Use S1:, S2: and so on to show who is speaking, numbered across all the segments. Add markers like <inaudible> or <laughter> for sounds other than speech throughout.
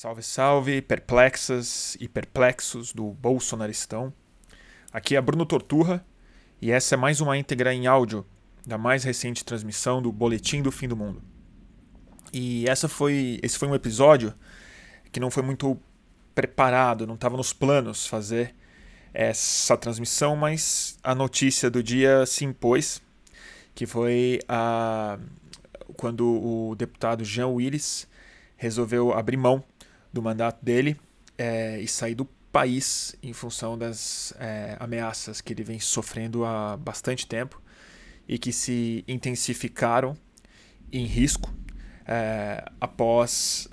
S1: Salve, salve, perplexas e perplexos do Bolsonaristão. Aqui é Bruno Torturra e essa é mais uma íntegra em áudio da mais recente transmissão do Boletim do Fim do Mundo. E essa foi, esse foi um episódio que não foi muito preparado, não estava nos planos fazer essa transmissão, mas a notícia do dia se impôs, que foi a, quando o deputado Jean Willis resolveu abrir mão do mandato dele é, e sair do país em função das é, ameaças que ele vem sofrendo há bastante tempo e que se intensificaram em risco é, após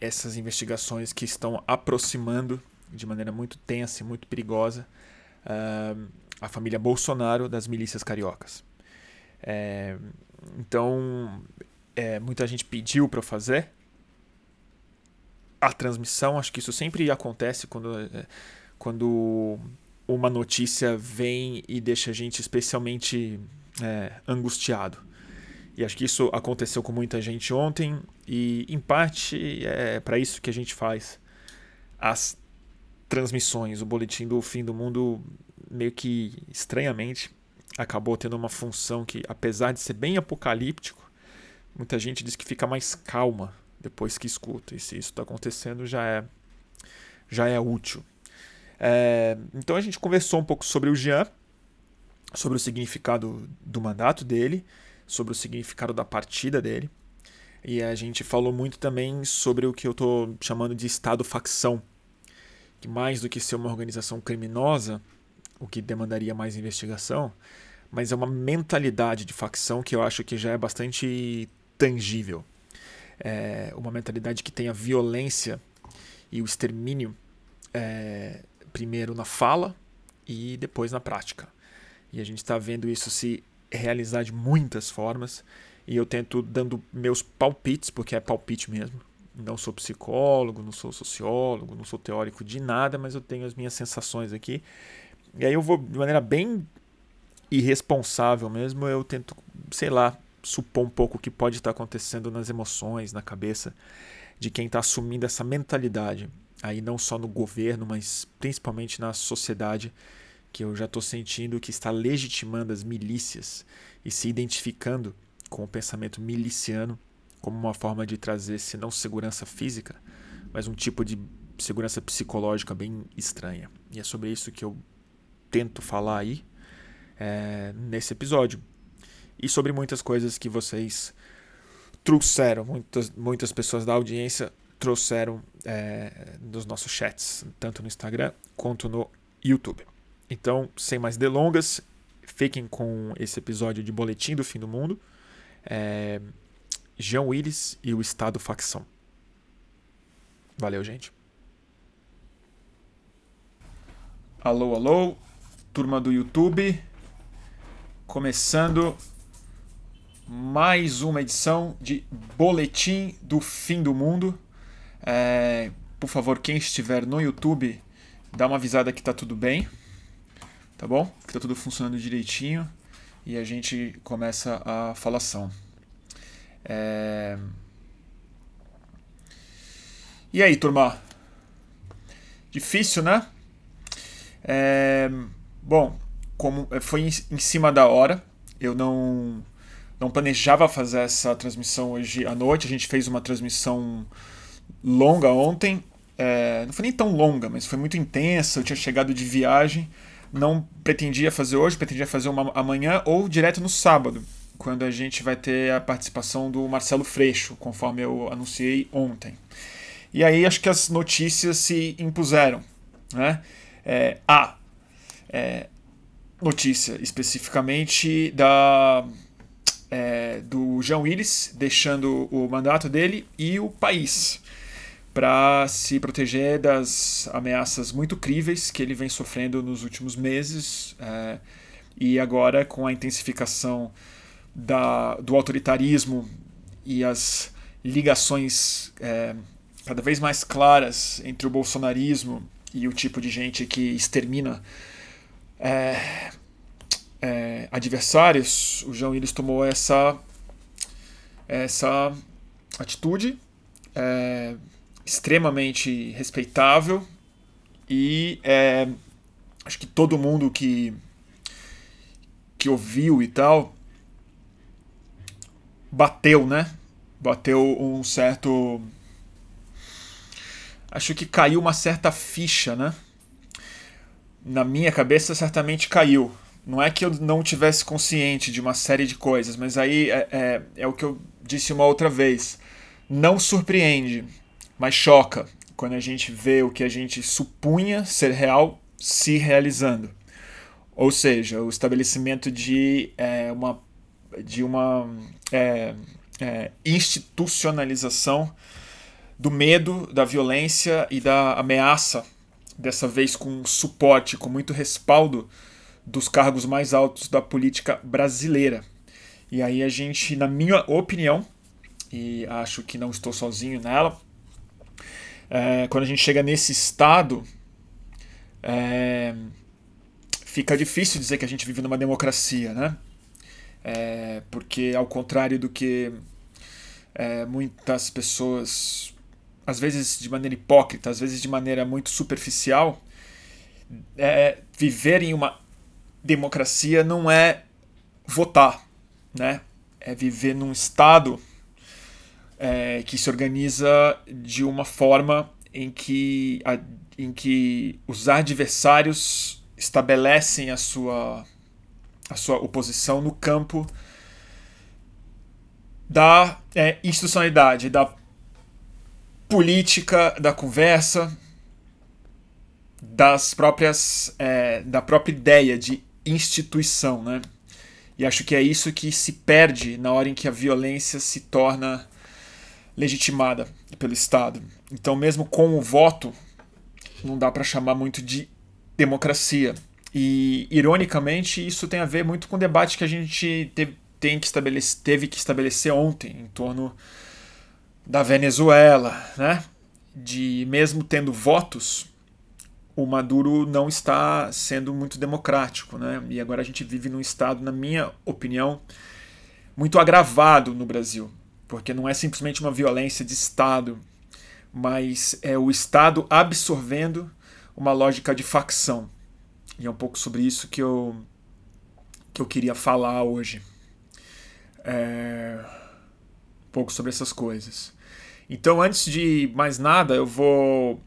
S1: essas investigações que estão aproximando de maneira muito tensa e muito perigosa a família Bolsonaro das milícias cariocas. então, muita gente pediu para fazer a transmissão. Acho que isso sempre acontece quando, é, quando uma notícia vem e deixa a gente especialmente é, angustiado. E acho que isso aconteceu com muita gente ontem, e em parte é para isso que a gente faz as transmissões. O boletim do fim do mundo, meio que estranhamente, acabou tendo uma função que, apesar de ser bem apocalíptico, muita gente diz que fica mais calma depois que escuta. E se isso está acontecendo, já é, já é útil. É, então a gente conversou um pouco sobre o Jean, sobre o significado do mandato dele, sobre o significado da partida dele. E a gente falou muito também sobre o que eu estou chamando de Estado-facção, que mais do que ser uma organização criminosa, o que demandaria mais investigação, mas é uma mentalidade de facção que eu acho que já é bastante tangível é, uma mentalidade que tenha violência e o extermínio é, primeiro na fala e depois na prática. E a gente está vendo isso se realizar de muitas formas. E eu tento dando meus palpites, porque é palpite mesmo. Não sou psicólogo, não sou sociólogo, não sou teórico de nada, mas eu tenho as minhas sensações aqui. E aí eu vou, de maneira bem irresponsável mesmo, eu tento, sei lá, supor um pouco o que pode estar acontecendo nas emoções, na cabeça de quem está assumindo essa mentalidade. Aí não só no governo, mas principalmente na sociedade, que eu já estou sentindo que está legitimando as milícias e se identificando com o pensamento miliciano como uma forma de trazer, se não segurança física, mas um tipo de segurança psicológica bem estranha. E é sobre isso que eu tento falar aí é, nesse episódio e sobre muitas coisas que vocês trouxeram, muitas, muitas pessoas da audiência trouxeram é, nos nossos chats, tanto no Instagram quanto no YouTube. Então, sem mais delongas, fiquem com esse episódio de Boletim do Fim do Mundo. É, Jean Willis e o Estado Facção. Valeu, gente. Alô, alô, turma do YouTube. Começando mais uma edição de Boletim do Fim do Mundo. É, por favor, quem estiver no YouTube, dá uma avisada que tá tudo bem, tá bom? Que tá tudo funcionando direitinho e a gente começa a falação. É... E aí, turma? Difícil, né? É... Bom, como foi em cima da hora, eu não não planejava fazer essa transmissão hoje à noite. A gente fez uma transmissão longa ontem. É, não foi nem tão longa, mas foi muito intensa. Eu tinha chegado de viagem. Não pretendia fazer hoje, pretendia fazer uma amanhã ou direto no sábado, quando a gente vai ter a participação do Marcelo Freixo, conforme eu anunciei ontem. E aí acho que as notícias se impuseram. Né? É, a é, notícia especificamente da é, do Jean Willis, deixando o mandato dele e o país para se proteger das ameaças muito críveis que ele vem sofrendo nos últimos meses é, e agora com a intensificação da, do autoritarismo e as ligações é, cada vez mais claras entre o bolsonarismo e o tipo de gente que extermina é, é, adversários, o João Willis tomou essa, essa atitude é, extremamente respeitável e é, acho que todo mundo que que ouviu e tal bateu, né? Bateu um certo acho que caiu uma certa ficha, né? Na minha cabeça certamente caiu. Não é que eu não tivesse consciente de uma série de coisas, mas aí é, é, é o que eu disse uma outra vez. Não surpreende, mas choca quando a gente vê o que a gente supunha ser real se realizando. Ou seja, o estabelecimento de é, uma, de uma é, é, institucionalização do medo, da violência e da ameaça, dessa vez com suporte, com muito respaldo dos cargos mais altos da política brasileira. E aí a gente, na minha opinião, e acho que não estou sozinho nela, é, quando a gente chega nesse estado, é, fica difícil dizer que a gente vive numa democracia, né? É, porque, ao contrário do que é, muitas pessoas, às vezes de maneira hipócrita, às vezes de maneira muito superficial, é, viver em uma democracia não é votar, né? É viver num estado é, que se organiza de uma forma em que, a, em que os adversários estabelecem a sua, a sua oposição no campo da é, institucionalidade, da política, da conversa, das próprias é, da própria ideia de instituição, né? E acho que é isso que se perde na hora em que a violência se torna legitimada pelo Estado. Então, mesmo com o voto, não dá para chamar muito de democracia. E, ironicamente, isso tem a ver muito com o debate que a gente teve, tem que estabelecer, teve que estabelecer ontem em torno da Venezuela, né? De mesmo tendo votos, o Maduro não está sendo muito democrático, né? E agora a gente vive num estado, na minha opinião, muito agravado no Brasil porque não é simplesmente uma violência de Estado, mas é o Estado absorvendo uma lógica de facção. E é um pouco sobre isso que eu, que eu queria falar hoje. É, um pouco sobre essas coisas. Então, antes de mais nada, eu vou.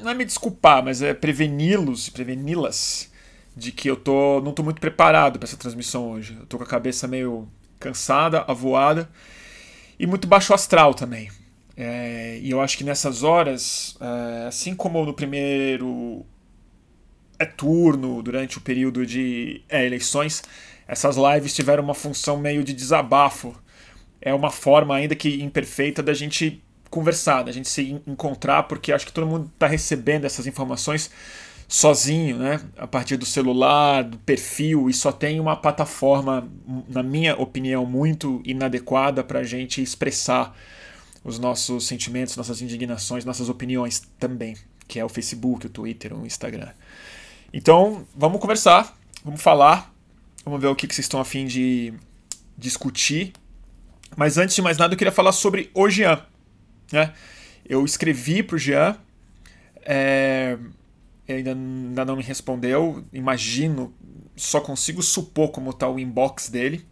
S1: Não é me desculpar, mas é preveni-los, preveni-las de que eu tô, não estou muito preparado para essa transmissão hoje. Eu estou com a cabeça meio cansada, avoada e muito baixo astral também. É, e eu acho que nessas horas, é, assim como no primeiro é, turno, durante o período de é, eleições, essas lives tiveram uma função meio de desabafo. É uma forma, ainda que imperfeita, da gente conversar, da gente se encontrar, porque acho que todo mundo está recebendo essas informações sozinho, né? A partir do celular, do perfil, e só tem uma plataforma, na minha opinião, muito inadequada para a gente expressar os nossos sentimentos, nossas indignações, nossas opiniões também, que é o Facebook, o Twitter, o Instagram. Então, vamos conversar, vamos falar, vamos ver o que, que vocês estão a fim de discutir. Mas antes de mais nada, eu queria falar sobre o Jean. Né? Eu escrevi para o Jean. É, ainda, ainda não me respondeu. Imagino, só consigo supor como está o inbox dele.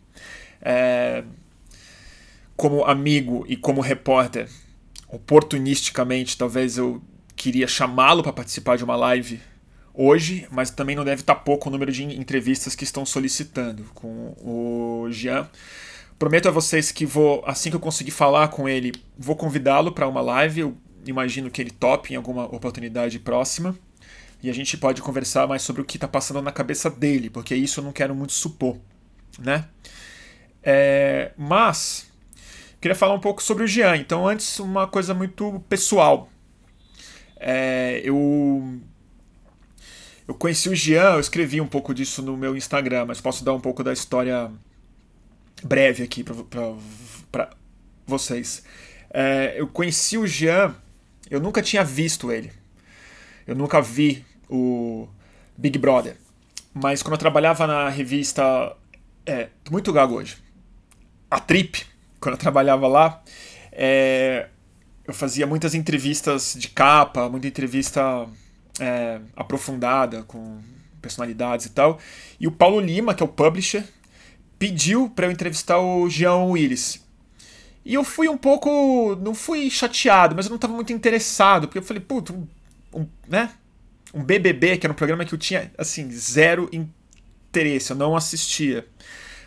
S1: É, como amigo e como repórter, oportunisticamente, talvez eu queria chamá-lo para participar de uma live hoje, mas também não deve estar tá pouco o número de entrevistas que estão solicitando com o Jean. Prometo a vocês que vou, assim que eu conseguir falar com ele, vou convidá-lo para uma live. Eu imagino que ele tope em alguma oportunidade próxima e a gente pode conversar mais sobre o que está passando na cabeça dele, porque isso eu não quero muito supor, né? É, mas queria falar um pouco sobre o Jean. Então, antes uma coisa muito pessoal. É, eu eu conheci o Jean, eu escrevi um pouco disso no meu Instagram, mas posso dar um pouco da história breve aqui para vocês. É, eu conheci o Jean, eu nunca tinha visto ele. Eu nunca vi o Big Brother. Mas quando eu trabalhava na revista. É, muito gago hoje. A Trip, quando eu trabalhava lá, é, eu fazia muitas entrevistas de capa, muita entrevista é, aprofundada com personalidades e tal. E o Paulo Lima, que é o publisher, pediu para eu entrevistar o Jean Willis. E eu fui um pouco. Não fui chateado, mas eu não estava muito interessado, porque eu falei, puto, um, um, né? Um BBB, que era um programa que eu tinha, assim, zero interesse, eu não assistia.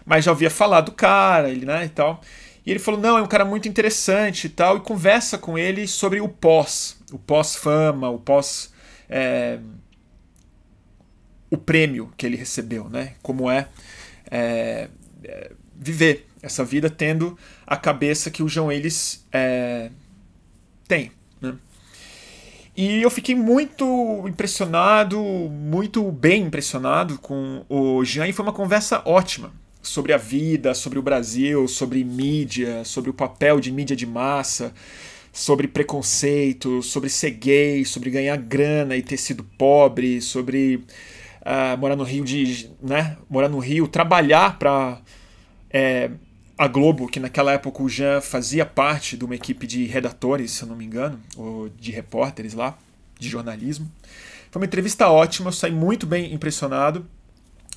S1: Mas já ouvia falar do cara, ele, né, e tal. E ele falou: não, é um cara muito interessante e tal, e conversa com ele sobre o pós, o pós-fama, o pós. É, o prêmio que ele recebeu, né? Como é, é, é, viver essa vida tendo a cabeça que o João Eles é, tem. Né? E eu fiquei muito impressionado, muito bem impressionado com o Jean, e foi uma conversa ótima sobre a vida, sobre o Brasil, sobre mídia, sobre o papel de mídia de massa, sobre preconceito, sobre ser gay, sobre ganhar grana e ter sido pobre, sobre uh, morar no Rio de, né, morar no Rio, trabalhar para é, a Globo, que naquela época o Jean fazia parte de uma equipe de redatores, se eu não me engano, ou de repórteres lá, de jornalismo. Foi uma entrevista ótima, eu saí muito bem impressionado.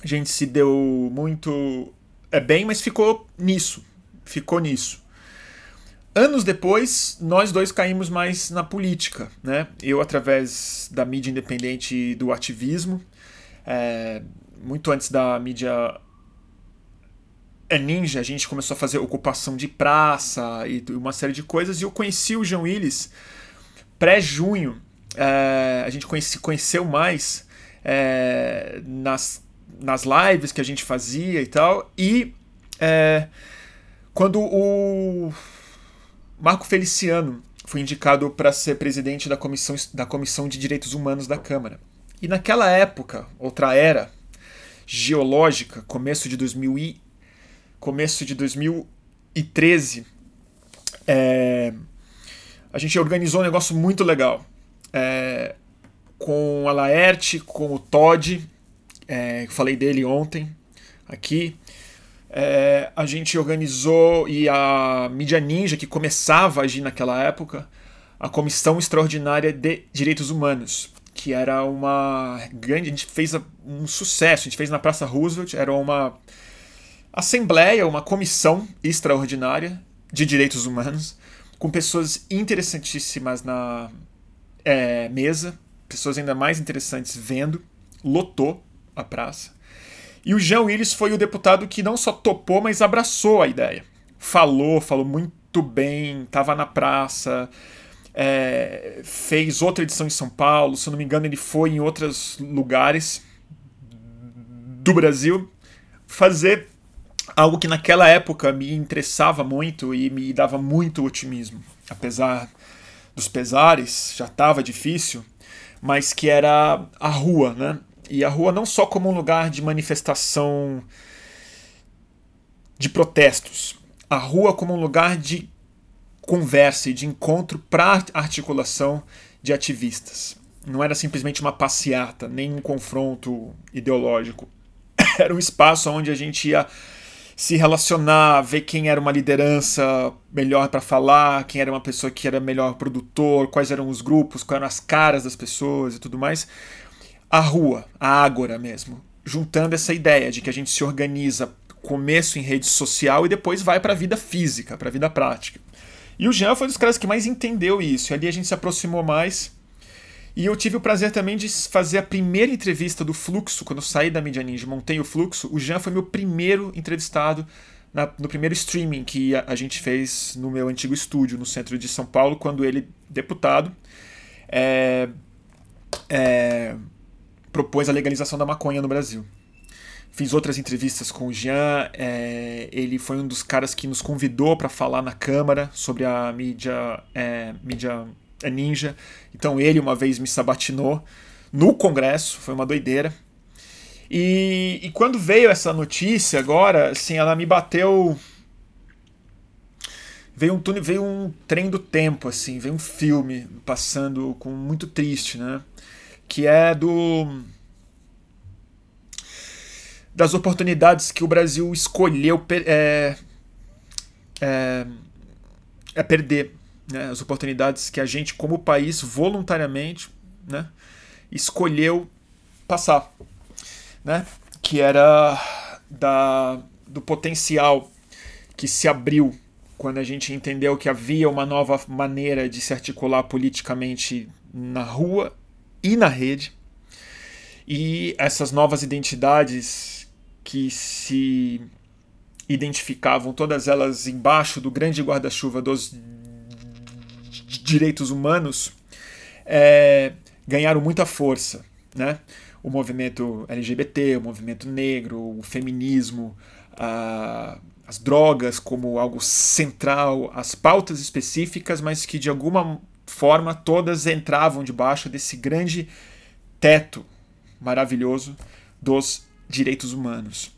S1: A gente se deu muito é bem, mas ficou nisso. Ficou nisso. Anos depois, nós dois caímos mais na política, né? Eu através da mídia independente e do ativismo, é, muito antes da mídia ninja, a gente começou a fazer ocupação de praça e uma série de coisas, e eu conheci o João Willis pré-junho. É, a gente conhece, conheceu mais é, nas nas lives que a gente fazia e tal. E é, quando o Marco Feliciano foi indicado para ser presidente da comissão, da comissão de Direitos Humanos da Câmara. E naquela época, outra era geológica, começo de 2000 e, começo de 2013, é, a gente organizou um negócio muito legal. É, com a Laerte, com o Todd, é, falei dele ontem aqui. É, a gente organizou e a Mídia Ninja, que começava a agir naquela época, a Comissão Extraordinária de Direitos Humanos, que era uma grande. A gente fez um sucesso, a gente fez na Praça Roosevelt, era uma assembleia, uma comissão extraordinária de direitos humanos, com pessoas interessantíssimas na é, mesa, pessoas ainda mais interessantes vendo, lotou a praça. E o Jean Willis foi o deputado que não só topou, mas abraçou a ideia. Falou, falou muito bem, estava na praça, é, fez outra edição em São Paulo, se eu não me engano, ele foi em outros lugares do Brasil fazer algo que naquela época me interessava muito e me dava muito otimismo. Apesar dos pesares, já estava difícil, mas que era a rua, né? E a rua não só como um lugar de manifestação de protestos, a rua como um lugar de conversa e de encontro para articulação de ativistas. Não era simplesmente uma passeata, nem um confronto ideológico. <coughs> Era um espaço onde a gente ia se relacionar, ver quem era uma liderança melhor para falar, quem era uma pessoa que era melhor produtor, quais eram os grupos, quais eram as caras das pessoas e tudo mais a rua, a ágora mesmo, juntando essa ideia de que a gente se organiza começo em rede social e depois vai para a vida física, para a vida prática. E o Jean foi um dos caras que mais entendeu isso. Ali a gente se aproximou mais. E eu tive o prazer também de fazer a primeira entrevista do Fluxo, quando eu saí da Media Ninja, montei o Fluxo. O Jean foi meu primeiro entrevistado na, no primeiro streaming que a, a, gente fez no meu antigo estúdio, no centro de São Paulo, quando ele, deputado, é, é, propôs a legalização da maconha no Brasil. Fiz outras entrevistas com o Jean, é, ele foi um dos caras que nos convidou para falar na Câmara sobre a mídia, é, mídia ninja. Então ele uma vez me sabatinou no Congresso, foi uma doideira. E, e quando veio essa notícia agora, assim, ela me bateu veio um túnel, veio um trem do tempo assim, veio um filme passando com muito triste, né? que é do das oportunidades que o Brasil escolheu é, é, é perder, né, as oportunidades que a gente, como país, voluntariamente né, escolheu passar, né, que era da, do potencial que se abriu quando a gente entendeu que havia uma nova maneira de se articular politicamente na rua e na rede. E essas novas identidades que se identificavam, todas elas embaixo do grande guarda-chuva dos direitos humanos, é, ganharam muita força. Né? O movimento LGBT, o movimento negro, o feminismo, a, as drogas como algo central, as pautas específicas, mas que de alguma forma todas entravam debaixo desse grande teto maravilhoso dos direitos humanos.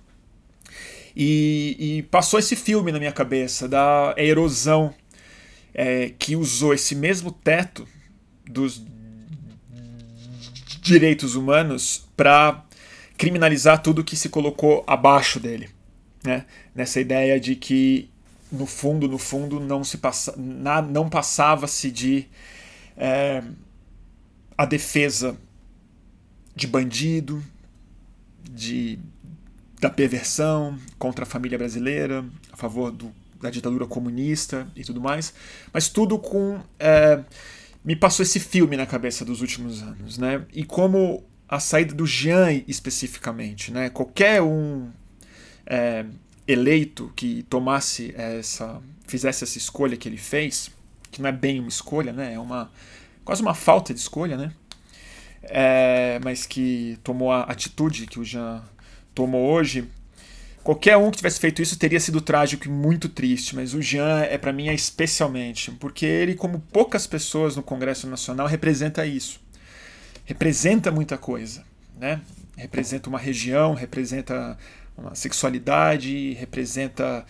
S1: E, e passou esse filme na minha cabeça da erosão é, que usou esse mesmo teto dos direitos humanos para criminalizar tudo que se colocou abaixo dele. Né? Nessa ideia de que, no fundo, no fundo, não se passa, não passava-se de é, a defesa de bandido, de da perversão contra a família brasileira, a favor do, da ditadura comunista e tudo mais, mas tudo com é, me passou esse filme na cabeça dos últimos anos, né? E como a saída do Jean especificamente, né? Qualquer um é, eleito que tomasse essa, fizesse essa escolha que ele fez, que não é bem uma escolha, né? É uma quase uma falta de escolha, né? É, mas que tomou a atitude que o Jean tomou hoje, qualquer um que tivesse feito isso teria sido trágico e muito triste, mas o Jean é para mim é especialmente, porque ele, como poucas pessoas no Congresso Nacional, representa isso. Representa muita coisa, né? Representa uma região, representa uma sexualidade, representa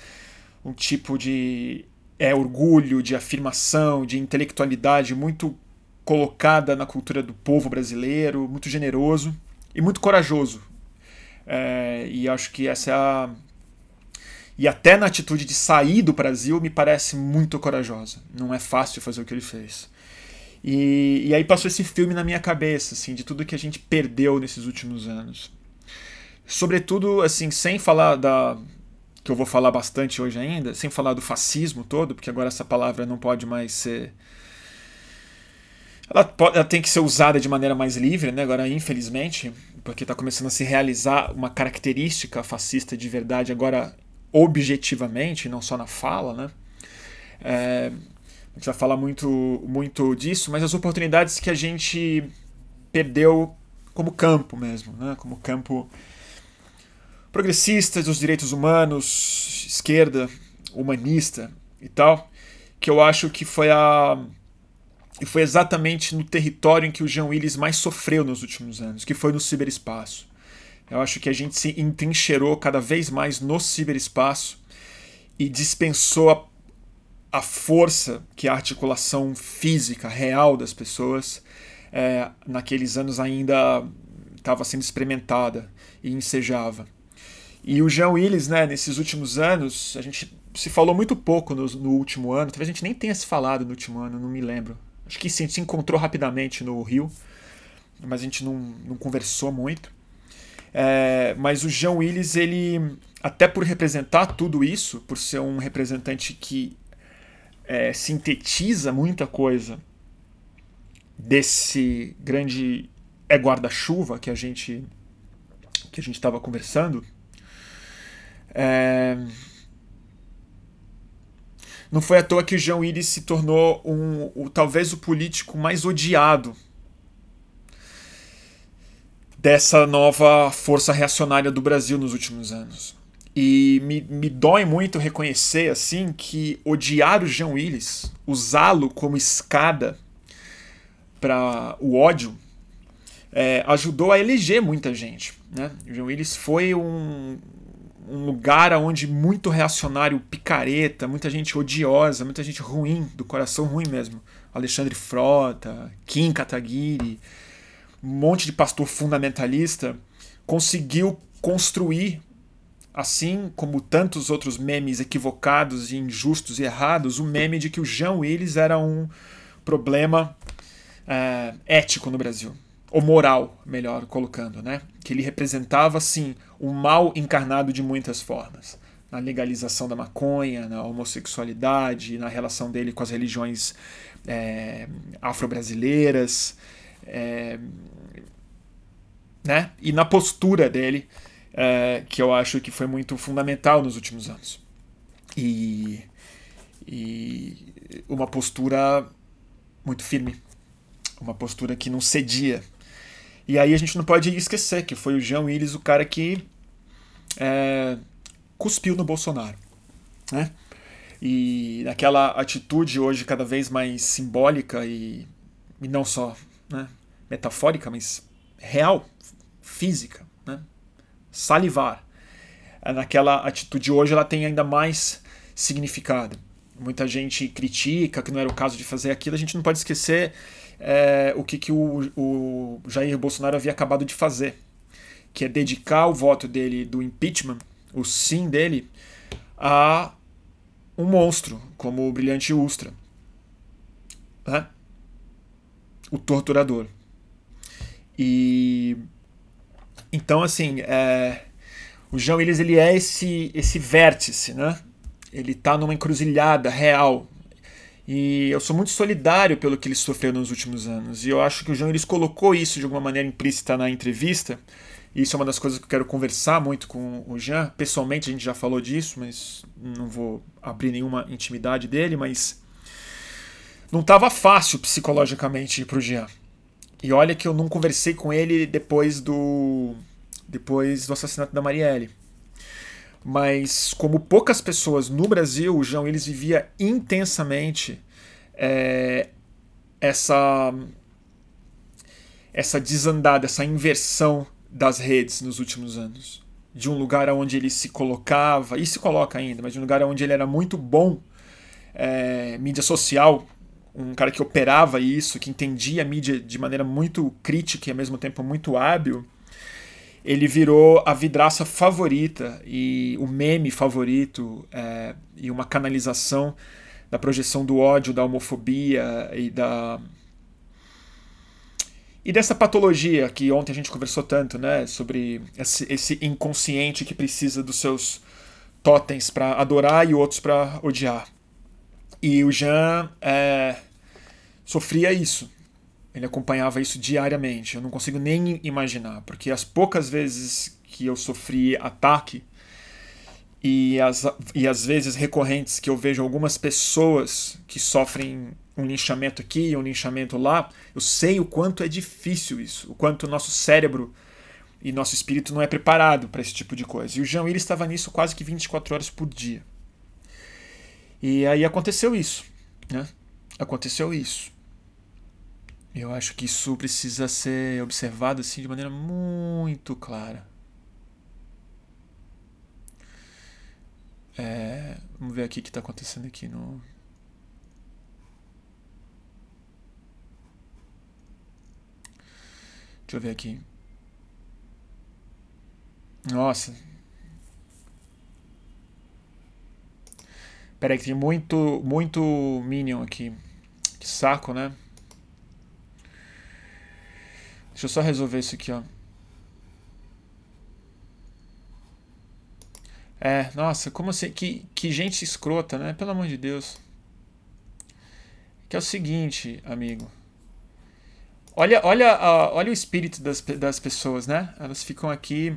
S1: um tipo de é orgulho, de afirmação, de intelectualidade muito colocada na cultura do povo brasileiro, muito generoso e muito corajoso é, e acho que essa é a. E até na atitude de sair do Brasil me parece muito corajosa. Não é fácil fazer o que ele fez. E, e aí passou esse filme na minha cabeça, assim, de tudo que a gente perdeu nesses últimos anos. Sobretudo, assim, sem falar da. que eu vou falar bastante hoje ainda, sem falar do fascismo todo, porque agora essa palavra não pode mais ser ela, pode, ela, tem que ser usada de maneira mais livre, né? agora infelizmente, porque está começando a se realizar uma característica fascista de verdade agora objetivamente, não só na fala. Né? É, a gente vai falar muito, muito disso, mas as oportunidades que a gente perdeu como campo mesmo, né? como campo progressista dos direitos humanos, esquerda, humanista e tal, que eu acho que foi a e foi exatamente no território em que o Jean Willis mais sofreu nos últimos anos, que foi no ciberespaço. Eu acho que a gente se entrincheirou cada vez mais no ciberespaço e dispensou a, a força que a articulação física real das pessoas é, naqueles anos ainda estava sendo experimentada e ensejava. E o Jean Willis, né, nesses últimos anos, a gente se falou muito pouco no, no último ano, talvez a gente nem tenha se falado no último ano, não me lembro. Acho que sim, se encontrou rapidamente no Rio, mas a gente não, não conversou muito. É, mas o Jean Willis, ele, até por representar tudo isso, por ser um representante que é, sintetiza muita coisa desse grande é guarda-chuva que a gente que a gente estava conversando, é, não foi à toa que o João Willis se tornou um, o, talvez o político mais odiado dessa nova força reacionária do Brasil nos últimos anos. E me, me dói muito reconhecer assim que odiar o João Willis, usá-lo como escada para o ódio, é, ajudou a eleger muita gente. Né? O João Willis foi um, um lugar onde muito reacionário picareta, muita gente odiosa, muita gente ruim, do coração ruim mesmo. Alexandre Frota, Kim Kataguiri, um monte de pastor fundamentalista conseguiu construir Assim como tantos outros memes equivocados e injustos e errados, o meme de que o Jean Willis era um problema é, ético no Brasil. Ou moral, melhor colocando, né? Que ele representava, sim, o mal encarnado de muitas formas. Na legalização da maconha, na homossexualidade, na relação dele com as religiões é, afro-brasileiras, é, né? E na postura dele é, que eu acho que foi muito fundamental nos últimos anos. E, e uma postura muito firme, uma postura que não cedia. E aí a gente não pode esquecer que foi o Jean Willis o cara que é, cuspiu no Bolsonaro. Né? E naquela atitude hoje cada vez mais simbólica e, e não só né, metafórica, mas real, física, né? salivar. É, naquela atitude hoje ela tem ainda mais significado. Muita gente critica que não era o caso de fazer aquilo. A gente não pode esquecer é, o que, que o, o Jair Bolsonaro havia acabado de fazer, que é dedicar o voto dele do impeachment, o sim dele, a um monstro como o Brilhante Ustra, né? o torturador. E então, assim, é, o João Willis ele é esse, esse vértice, né? Ele está numa encruzilhada real. E eu sou muito solidário pelo que ele sofreu nos últimos anos. E eu acho que o João Willis colocou isso de alguma maneira implícita na entrevista. E isso é uma das coisas que eu quero conversar muito com o Jean. Pessoalmente, a gente já falou disso, mas não vou abrir nenhuma intimidade dele. Mas não estava fácil psicologicamente para o Jean. E olha que eu não conversei com ele depois do depois do assassinato da Marielle. Mas como poucas pessoas no Brasil, o João eles vivia intensamente é, essa essa desandada, essa inversão das redes nos últimos anos. De um lugar onde ele se colocava, e se coloca ainda, mas de um lugar onde ele era muito bom, é, mídia social, um cara que operava isso, que entendia a mídia de maneira muito crítica e ao mesmo tempo muito hábil, ele virou a vidraça favorita e o meme favorito é, e uma canalização da projeção do ódio, da homofobia e da e dessa patologia que ontem a gente conversou tanto, né, sobre esse, esse inconsciente que precisa dos seus totens para adorar e outros para odiar. E o Jean é, sofria isso. Ele acompanhava isso diariamente. Eu não consigo nem imaginar, porque as poucas vezes que eu sofri ataque e as, e as vezes recorrentes que eu vejo algumas pessoas que sofrem um linchamento aqui, um linchamento lá, eu sei o quanto é difícil isso, o quanto o nosso cérebro e nosso espírito não é preparado para esse tipo de coisa. E o Jean ele estava nisso quase que 24 horas por dia. E aí aconteceu isso, né? Aconteceu isso. Eu acho que isso precisa ser observado assim de maneira muito clara. É, vamos ver aqui o que está acontecendo aqui no. Deixa eu ver aqui. Nossa, Pera aí que tem muito, muito Minion aqui. Que saco, né? Deixa eu só resolver isso aqui, ó. É, nossa, como assim? Que, que gente escrota, né? Pelo amor de Deus. Que é o seguinte, amigo. Olha, olha, olha o espírito das, das pessoas, né? Elas ficam aqui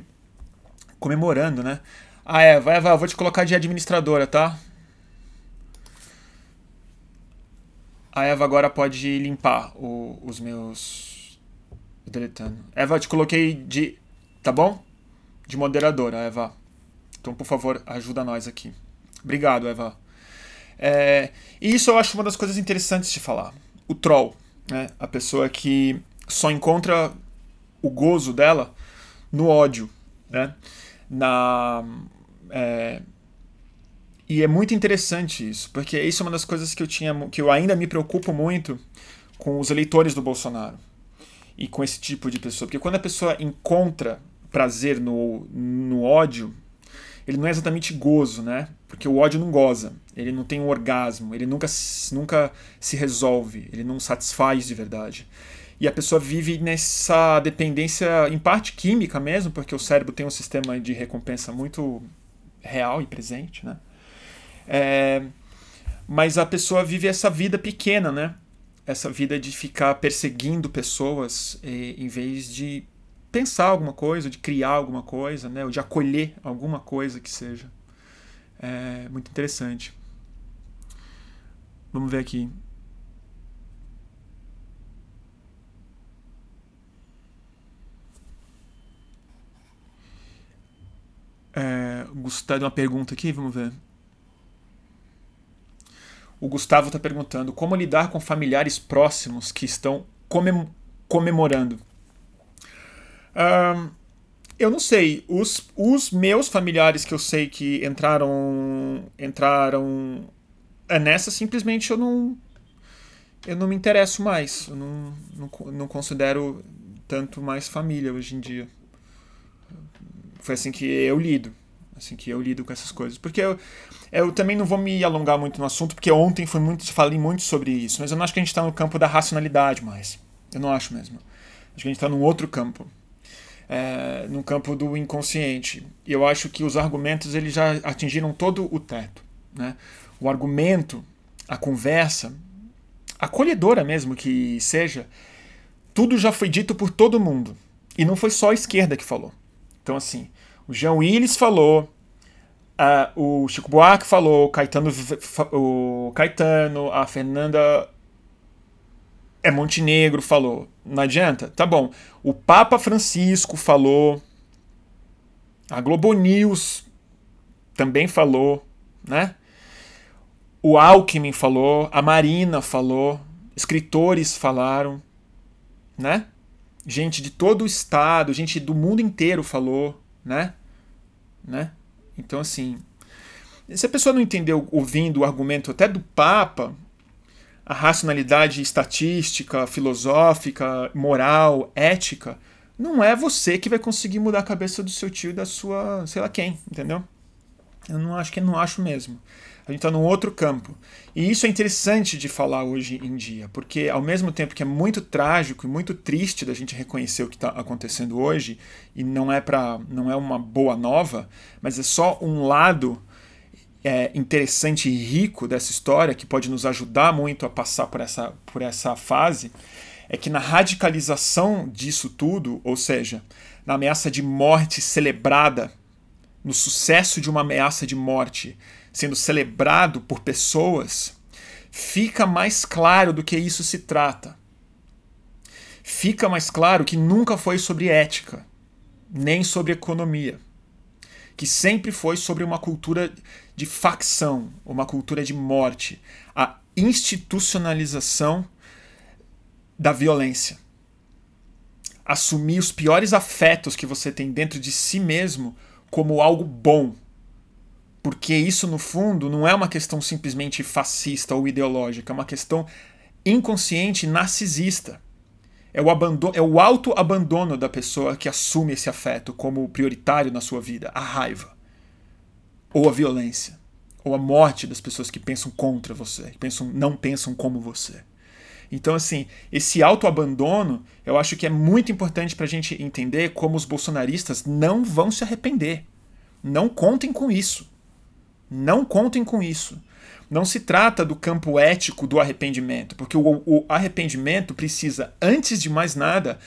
S1: comemorando, né? Ah, é, vai, vai, vou te colocar de administradora, tá? A Eva agora pode limpar o, os meus. Deletando. Eva, te coloquei de. Tá bom? De moderadora, Eva. Então, por favor, ajuda nós aqui. Obrigado, Eva. É, e isso eu acho uma das coisas interessantes de falar. O troll, né? A pessoa que só encontra o gozo dela no ódio, né? Na. É, e é muito interessante isso, porque isso é uma das coisas que eu tinha, que eu ainda me preocupo muito com os eleitores do Bolsonaro e com esse tipo de pessoa, porque quando a pessoa encontra prazer no, no ódio, ele não é exatamente gozo, né? Porque o ódio não goza, ele não tem um orgasmo, ele nunca, nunca se resolve, ele não satisfaz de verdade. E a pessoa vive nessa dependência, em parte química mesmo, porque o cérebro tem um sistema de recompensa muito real e presente, né? É, mas a pessoa vive essa vida pequena, né? Essa vida de ficar perseguindo pessoas em vez de pensar alguma coisa, de criar alguma coisa, né? Ou de acolher alguma coisa que seja. É muito interessante. Vamos ver aqui. É, Gustavo, uma pergunta aqui, vamos ver. O Gustavo está perguntando como lidar com familiares próximos que estão comem comemorando. Um, eu não sei. Os, os meus familiares que eu sei que entraram entraram é nessa simplesmente eu não eu não me interesso mais. Eu não, não, não considero tanto mais família hoje em dia. Foi assim que eu lido. Assim que eu lido com essas coisas. Porque eu, eu também não vou me alongar muito no assunto, porque ontem foi muito, falei muito sobre isso, mas eu não acho que a gente está no campo da racionalidade mais. Eu não acho mesmo. Acho que a gente está num outro campo. É, no campo do inconsciente. E eu acho que os argumentos eles já atingiram todo o teto. Né? O argumento, a conversa, acolhedora mesmo que seja, tudo já foi dito por todo mundo. E não foi só a esquerda que falou. Então, assim, o Jean Willis falou, uh, o Chico Buarque falou, o Caetano, o Caetano, a Fernanda é Montenegro falou. Não adianta? Tá bom. O Papa Francisco falou. A Globo News também falou, né? O Alckmin falou, a Marina falou, escritores falaram, né? gente de todo o estado, gente do mundo inteiro falou, né? né? Então, assim, se a pessoa não entendeu ouvindo o argumento até do Papa, a racionalidade estatística, filosófica, moral, ética, não é você que vai conseguir mudar a cabeça do seu tio e da sua, sei lá quem, entendeu? Eu não acho que não acho mesmo. A gente está num outro campo. E isso é interessante de falar hoje em dia, porque ao mesmo tempo que é muito trágico e muito triste da gente reconhecer o que está acontecendo hoje, e não é para não é uma boa nova, mas é só um lado é, interessante e rico dessa história que pode nos ajudar muito a passar por essa, por essa fase, é que na radicalização disso tudo, ou seja, na ameaça de morte celebrada, no sucesso de uma ameaça de morte sendo celebrado por pessoas, fica mais claro do que isso se trata. Fica mais claro que nunca foi sobre ética, nem sobre economia, que sempre foi sobre uma cultura de facção, uma cultura de morte, a institucionalização da violência. Assumir os piores afetos que você tem dentro de si mesmo como algo bom, porque isso, no fundo, não é uma questão simplesmente fascista ou ideológica, é uma questão inconsciente narcisista. É o, abandono, é o auto-abandono da pessoa que assume esse afeto como prioritário na sua vida, a raiva, ou a violência, ou a morte das pessoas que pensam contra você, que pensam, não pensam como você. Então, assim, esse autoabandono eu acho que é muito importante para a gente entender como os bolsonaristas não vão se arrepender. Não contem com isso. Não contem com isso. Não se trata do campo ético do arrependimento, porque o, o arrependimento precisa, antes de mais nada,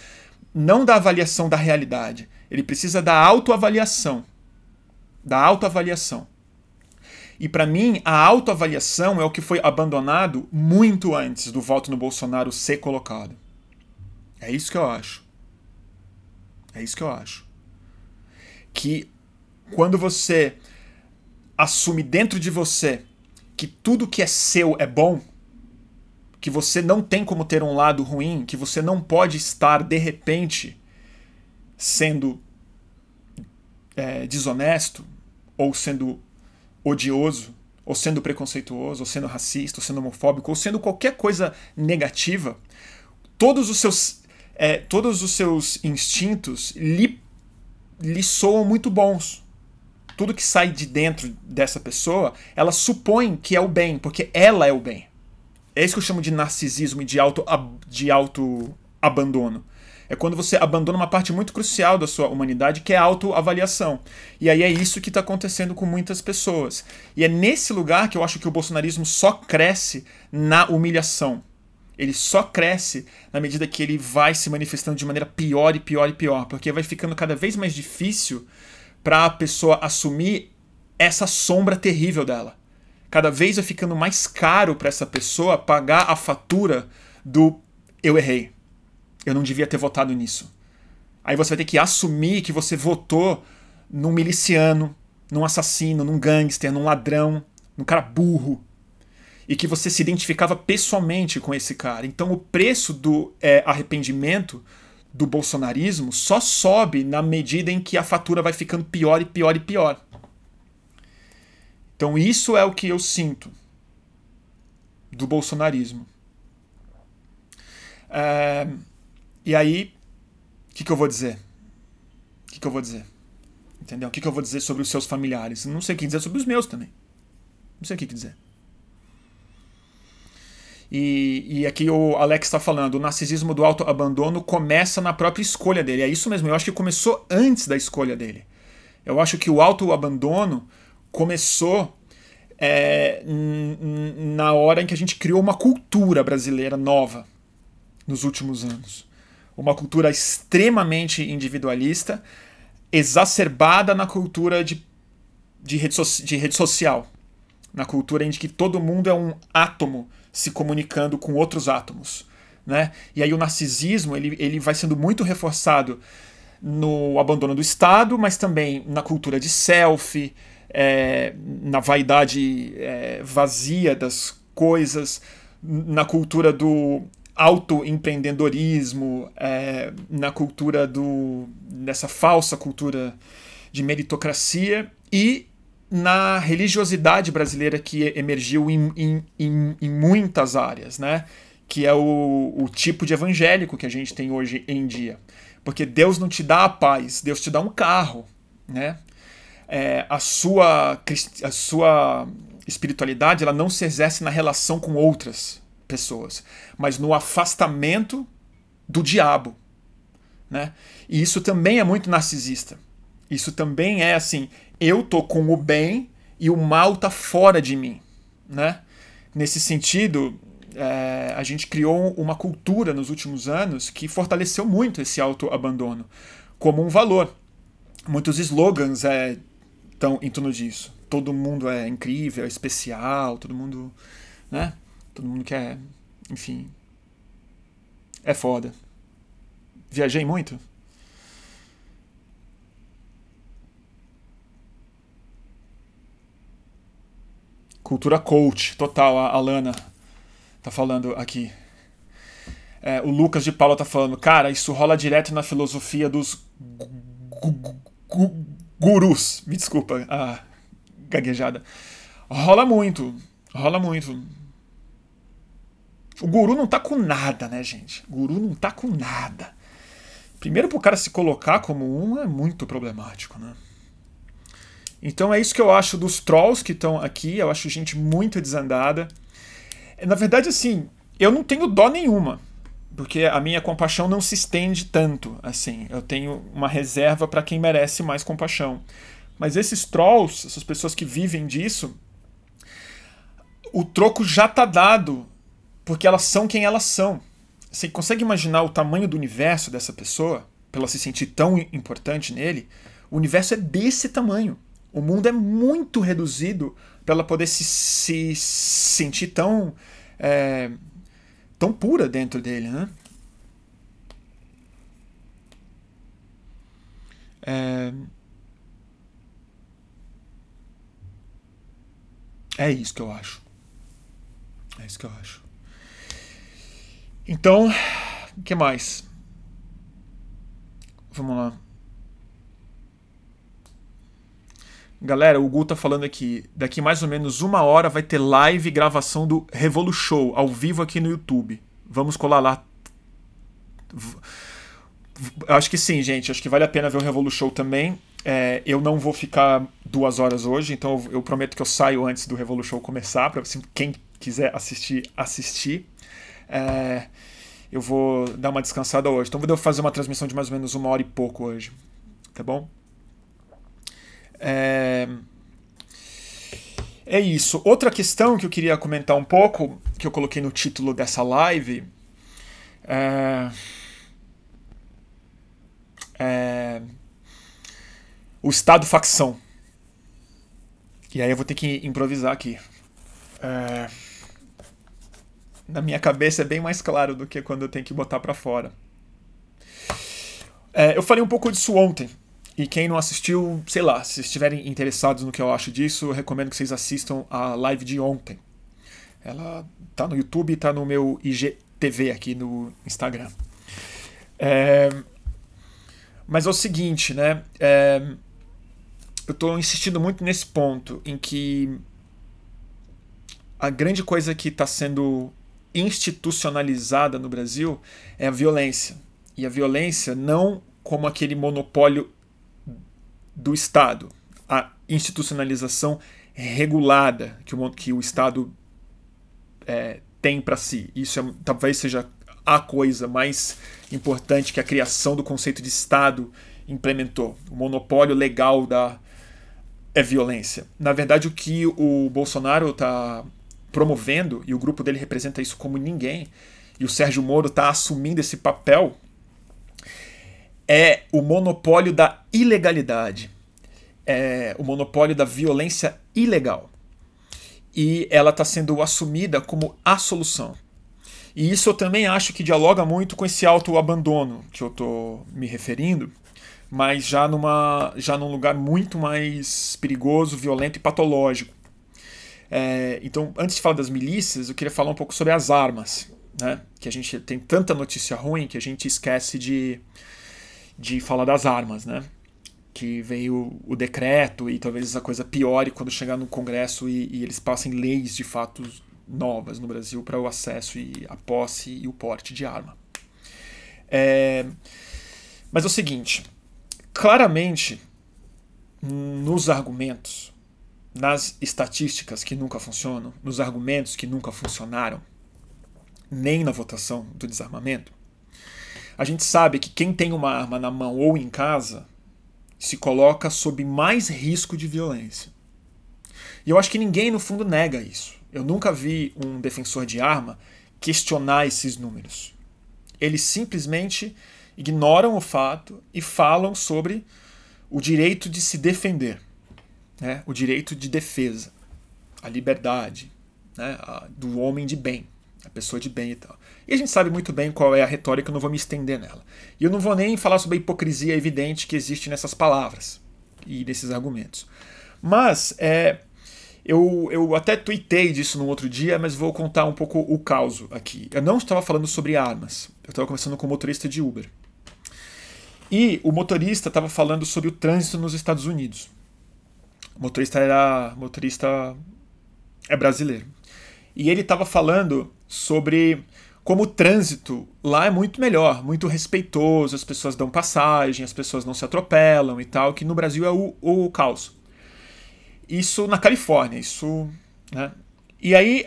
S1: não da avaliação da realidade. Ele precisa da autoavaliação. Da autoavaliação. E para mim, a autoavaliação é o que foi abandonado muito antes do voto no Bolsonaro ser colocado. É isso que eu acho. É isso que eu acho. Que quando você assume dentro de você que tudo que é seu é bom, que você não tem como ter um lado ruim, que você não pode estar de repente sendo é, desonesto, ou sendo odioso, ou sendo preconceituoso, ou sendo racista, ou sendo homofóbico, ou sendo qualquer coisa negativa, todos os seus, é, todos os seus instintos lhe, lhe soam muito bons tudo que sai de dentro dessa pessoa, ela supõe que é o bem, porque ela é o bem. É isso que eu chamo de narcisismo e de auto, de auto abandono. É quando você abandona uma parte muito crucial da sua humanidade, que é a autoavaliação. E aí é isso que está acontecendo com muitas pessoas. E é nesse lugar que eu acho que o bolsonarismo só cresce na humilhação. Ele só cresce na medida que ele vai se manifestando de maneira pior e pior e pior, porque vai ficando cada vez mais difícil para a pessoa assumir essa sombra terrível dela. Cada vez vai ficando mais caro para essa pessoa pagar a fatura do eu errei eu não devia ter votado nisso. Aí você vai ter que assumir que você votou num miliciano, num assassino, num gangster, num ladrão, num cara burro. E que você se identificava pessoalmente com esse cara. Então o preço do é, arrependimento do bolsonarismo só sobe na medida em que a fatura vai ficando pior e pior e pior. Então isso é o que eu sinto do bolsonarismo. É, e aí, o que, que eu vou dizer? O que, que eu vou dizer? Entendeu? O que, que eu vou dizer sobre os seus familiares? Não sei o que dizer sobre os meus também. Não sei o que dizer. E, e aqui o Alex está falando, o narcisismo do autoabandono começa na própria escolha dele. É isso mesmo, eu acho que começou antes da escolha dele. Eu acho que o autoabandono começou é, na hora em que a gente criou uma cultura brasileira nova nos últimos anos uma cultura extremamente individualista, exacerbada na cultura de, de, rede, so, de rede social. Na cultura em que todo mundo é um átomo se comunicando com outros átomos. Né? E aí o narcisismo ele, ele vai sendo muito reforçado no abandono do Estado, mas também na cultura de selfie, é, na vaidade é, vazia das coisas, na cultura do autoempreendedorismo, é, na cultura do nessa falsa cultura de meritocracia e na religiosidade brasileira que emergiu em, em, em, em muitas áreas, né? que é o, o tipo de evangélico que a gente tem hoje em dia. Porque Deus não te dá a paz, Deus te dá um carro. Né? É, a, sua, a sua espiritualidade ela não se exerce na relação com outras pessoas, mas no afastamento do diabo. Né? E isso também é muito narcisista. Isso também é assim, eu tô com o bem e o mal tá fora de mim, né? Nesse sentido, é, a gente criou uma cultura nos últimos anos que fortaleceu muito esse autoabandono como um valor. Muitos slogans é, estão em torno disso. Todo mundo é incrível, é especial, todo mundo, né? Todo mundo quer. Enfim. É foda. Viajei muito? Cultura coach, total, a Alana tá falando aqui. É, o Lucas de Paula tá falando, cara, isso rola direto na filosofia dos gurus. Me desculpa a gaguejada. Rola muito, rola muito. O guru não tá com nada, né, gente? O guru não tá com nada. Primeiro, pro cara se colocar como um é muito problemático, né? Então é isso que eu acho dos trolls que estão aqui. Eu acho gente muito desandada. Na verdade, assim, eu não tenho dó nenhuma. Porque a minha compaixão não se estende tanto, assim. Eu tenho uma reserva para quem merece mais compaixão. Mas esses trolls, essas pessoas que vivem disso, o troco já tá dado porque elas são quem elas são. Você consegue imaginar o tamanho do universo dessa pessoa, pela se sentir tão importante nele? O universo é desse tamanho. O mundo é muito reduzido para ela poder se, se sentir tão, é, tão pura dentro dele, né? É, é isso que eu acho. É isso que eu acho. Então, o que mais? Vamos lá. Galera, o Gu tá falando aqui. Daqui mais ou menos uma hora vai ter live gravação do Revolu Show ao vivo aqui no YouTube. Vamos colar lá. Acho que sim, gente. Acho que vale a pena ver o Revolu Show também. É, eu não vou ficar duas horas hoje, então eu, prometo que eu saio antes do Revolution começar, para quem quiser assistir, assistir. É, eu vou dar uma descansada hoje. Então vou fazer uma transmissão de mais ou menos uma hora e pouco hoje. Tá bom? É, é isso. Outra questão que eu queria comentar um pouco, que eu coloquei no título dessa live, é, é o Estado facção. E aí eu vou ter que improvisar aqui. É, na minha cabeça é bem mais claro do que quando eu tenho que botar para fora. É, eu falei um pouco disso ontem. E quem não assistiu, sei lá, se estiverem interessados no que eu acho disso, eu recomendo que vocês assistam a live de ontem. Ela tá no YouTube e tá no meu IGTV aqui no Instagram. É, mas é o seguinte, né? É, eu estou insistindo muito nesse ponto em que a grande coisa que está sendo institucionalizada no Brasil é a violência. E a violência não como aquele monopólio do Estado, a institucionalização regulada que o, que o Estado é, tem para si. Isso é, talvez seja a coisa mais importante que a criação do conceito de Estado implementou. O monopólio legal da, é violência. Na verdade, o que o Bolsonaro está promovendo, e o grupo dele representa isso como ninguém, e o Sérgio Moro está assumindo esse papel, é o monopólio da ilegalidade, é o monopólio da violência ilegal. E ela está sendo assumida como a solução. E isso eu também acho que dialoga muito com esse autoabandono que eu estou me referindo, mas já, numa, já num lugar muito mais perigoso, violento e patológico. É, então, antes de falar das milícias, eu queria falar um pouco sobre as armas, né? Que a gente tem tanta notícia ruim que a gente esquece de, de falar das armas, né? Que veio o decreto e talvez essa coisa piore quando chegar no Congresso e, e eles passem leis de fato novas no Brasil para o acesso e a posse e o porte de arma. É, mas é o seguinte, claramente nos argumentos, nas estatísticas que nunca funcionam, nos argumentos que nunca funcionaram, nem na votação do desarmamento, a gente sabe que quem tem uma arma na mão ou em casa se coloca sob mais risco de violência. E eu acho que ninguém, no fundo, nega isso. Eu nunca vi um defensor de arma questionar esses números. Eles simplesmente ignoram o fato e falam sobre o direito de se defender, né? o direito de defesa, a liberdade né? do homem de bem, a pessoa de bem e tal. E a gente sabe muito bem qual é a retórica, eu não vou me estender nela. E eu não vou nem falar sobre a hipocrisia evidente que existe nessas palavras e nesses argumentos. Mas é, eu, eu até tuitei disso no outro dia, mas vou contar um pouco o caos aqui. Eu não estava falando sobre armas, eu estava conversando com um motorista de Uber. E o motorista estava falando sobre o trânsito nos Estados Unidos. O motorista era motorista é brasileiro. E ele estava falando sobre como o trânsito lá é muito melhor, muito respeitoso, as pessoas dão passagem, as pessoas não se atropelam e tal, que no Brasil é o, o caos. Isso na Califórnia, isso. Né? E aí,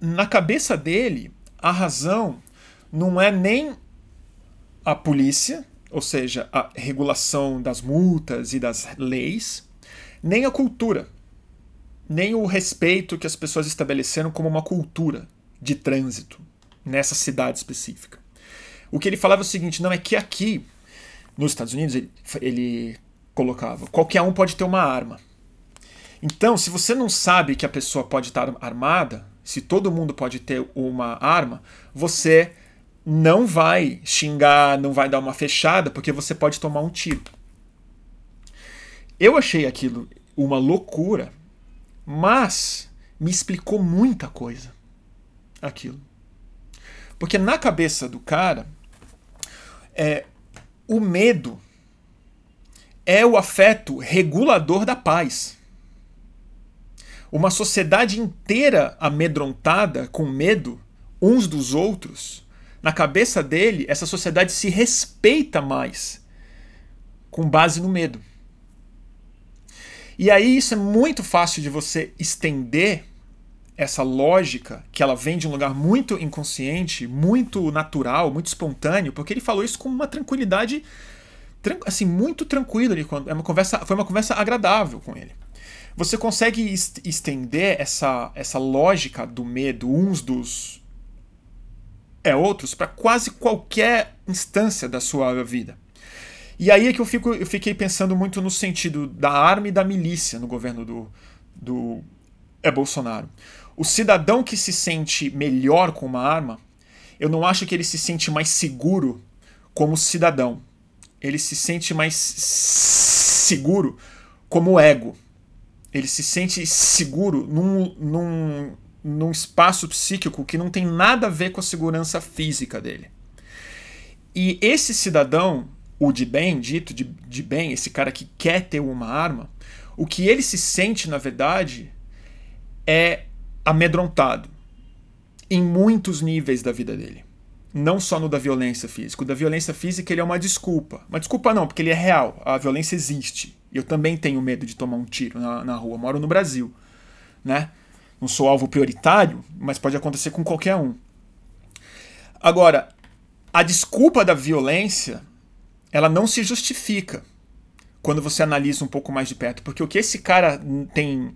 S1: na cabeça dele, a razão não é nem a polícia, ou seja, a regulação das multas e das leis, nem a cultura, nem o respeito que as pessoas estabeleceram como uma cultura de trânsito nessa cidade específica. O que ele falava é o seguinte: não é que aqui, nos Estados Unidos, ele, ele colocava, qualquer um pode ter uma arma. Então, se você não sabe que a pessoa pode estar armada, se todo mundo pode ter uma arma, você não vai xingar, não vai dar uma fechada, porque você pode tomar um tiro. Eu achei aquilo uma loucura, mas me explicou muita coisa aquilo. Porque na cabeça do cara, é, o medo é o afeto regulador da paz. Uma sociedade inteira amedrontada com medo uns dos outros na cabeça dele, essa sociedade se respeita mais com base no medo. E aí isso é muito fácil de você estender essa lógica, que ela vem de um lugar muito inconsciente, muito natural, muito espontâneo, porque ele falou isso com uma tranquilidade assim muito tranquila, é uma conversa, foi uma conversa agradável com ele. Você consegue estender essa, essa lógica do medo uns dos é outros para quase qualquer instância da sua vida. E aí é que eu, fico, eu fiquei pensando muito no sentido da arma e da milícia no governo do, do é Bolsonaro. O cidadão que se sente melhor com uma arma, eu não acho que ele se sente mais seguro como cidadão. Ele se sente mais seguro como ego. Ele se sente seguro num, num, num espaço psíquico que não tem nada a ver com a segurança física dele. E esse cidadão, o de bem, dito de, de bem, esse cara que quer ter uma arma, o que ele se sente, na verdade, é amedrontado em muitos níveis da vida dele. Não só no da violência física. O da violência física ele é uma desculpa. Uma desculpa não, porque ele é real. A violência existe. Eu também tenho medo de tomar um tiro na, na rua. Moro no Brasil. Né? Não sou alvo prioritário, mas pode acontecer com qualquer um. Agora, a desculpa da violência, ela não se justifica quando você analisa um pouco mais de perto, porque o que esse cara tem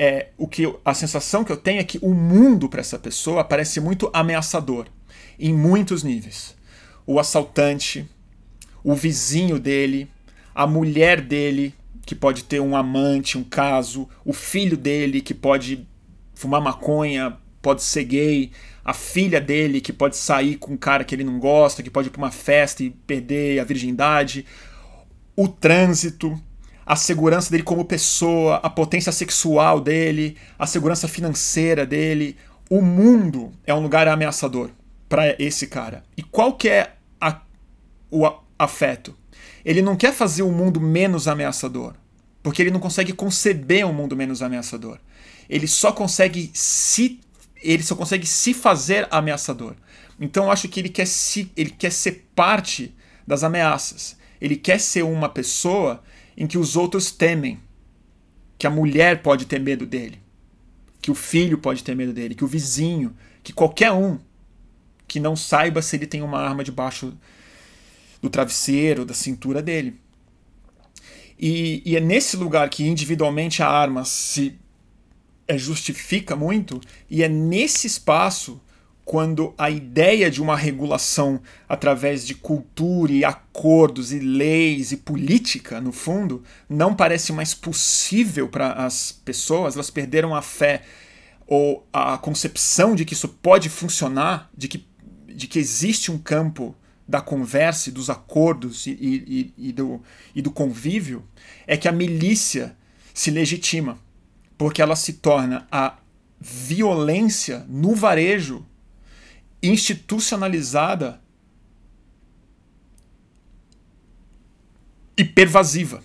S1: é, o que a sensação que eu tenho é que o mundo para essa pessoa parece muito ameaçador em muitos níveis. O assaltante, o vizinho dele, a mulher dele que pode ter um amante, um caso, o filho dele que pode fumar maconha, pode ser gay, a filha dele que pode sair com um cara que ele não gosta, que pode ir para uma festa e perder a virgindade, o trânsito, a segurança dele como pessoa, a potência sexual dele, a segurança financeira dele. O mundo é um lugar ameaçador para esse cara. E qual que é a, o afeto? Ele não quer fazer o mundo menos ameaçador, porque ele não consegue conceber um mundo menos ameaçador. Ele só consegue se ele só consegue se fazer ameaçador. Então eu acho que ele quer se ele quer ser parte das ameaças. Ele quer ser uma pessoa em que os outros temem, que a mulher pode ter medo dele, que o filho pode ter medo dele, que o vizinho, que qualquer um que não saiba se ele tem uma arma debaixo do travesseiro, da cintura dele. E, e é nesse lugar que individualmente a arma se é, justifica muito, e é nesse espaço quando a ideia de uma regulação através de cultura e acordos e leis e política, no fundo, não parece mais possível para as pessoas, elas perderam a fé ou a concepção de que isso pode funcionar, de que, de que existe um campo da conversa e dos acordos e, e, e, do, e do convívio, é que a milícia se legitima, porque ela se torna a violência no varejo institucionalizada e pervasiva.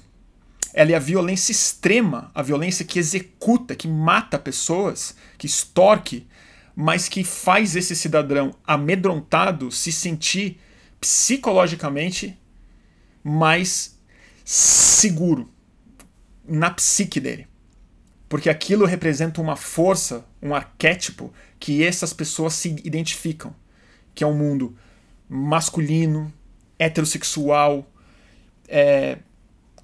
S1: Ela é a violência extrema, a violência que executa, que mata pessoas, que extorque, mas que faz esse cidadão amedrontado se sentir psicologicamente mais seguro na psique dele. Porque aquilo representa uma força, um arquétipo que essas pessoas se identificam, que é um mundo masculino, heterossexual, é,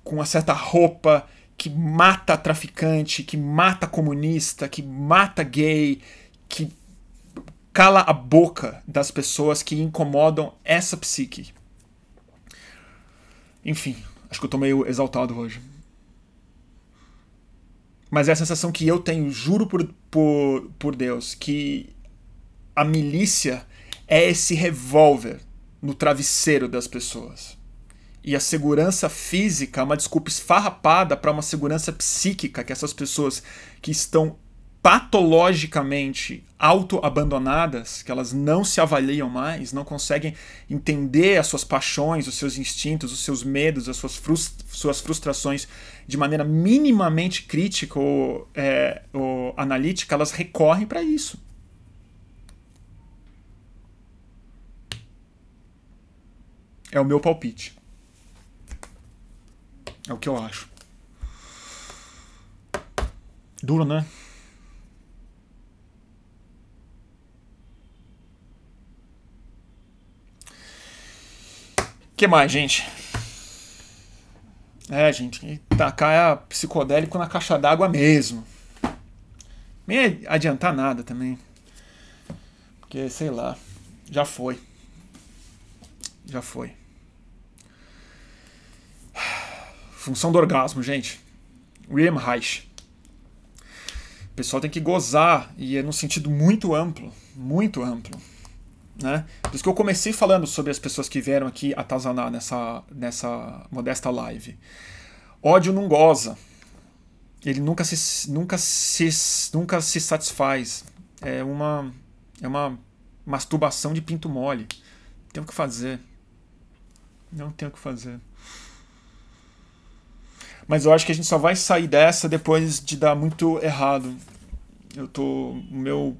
S1: com uma certa roupa que mata traficante, que mata comunista, que mata gay, que cala a boca das pessoas que incomodam essa psique. Enfim, acho que eu tô meio exaltado hoje. Mas é a sensação que eu tenho, juro por, por, por Deus, que a milícia é esse revólver no travesseiro das pessoas. E a segurança física é uma desculpa esfarrapada para uma segurança psíquica que essas pessoas que estão patologicamente auto-abandonadas, que elas não se avaliam mais, não conseguem entender as suas paixões, os seus instintos, os seus medos, as suas, suas frustrações de maneira minimamente crítica ou, é, ou analítica, elas recorrem para isso. É o meu palpite. É o que eu acho. Duro, né? Que mais, gente? É, gente, tacar é psicodélico na caixa d'água mesmo. Nem adiantar nada também. Porque, sei lá, já foi. Já foi. Função do orgasmo, gente. William Reich. O pessoal tem que gozar, e é num sentido muito amplo. Muito amplo. Né? Por isso que eu comecei falando sobre as pessoas que vieram aqui atazanar nessa, nessa modesta live. Ódio não goza. Ele nunca se, nunca se, nunca se satisfaz. É uma, é uma masturbação de pinto mole. Tem o que fazer. Não tem o que fazer. Mas eu acho que a gente só vai sair dessa depois de dar muito errado. Eu tô. O meu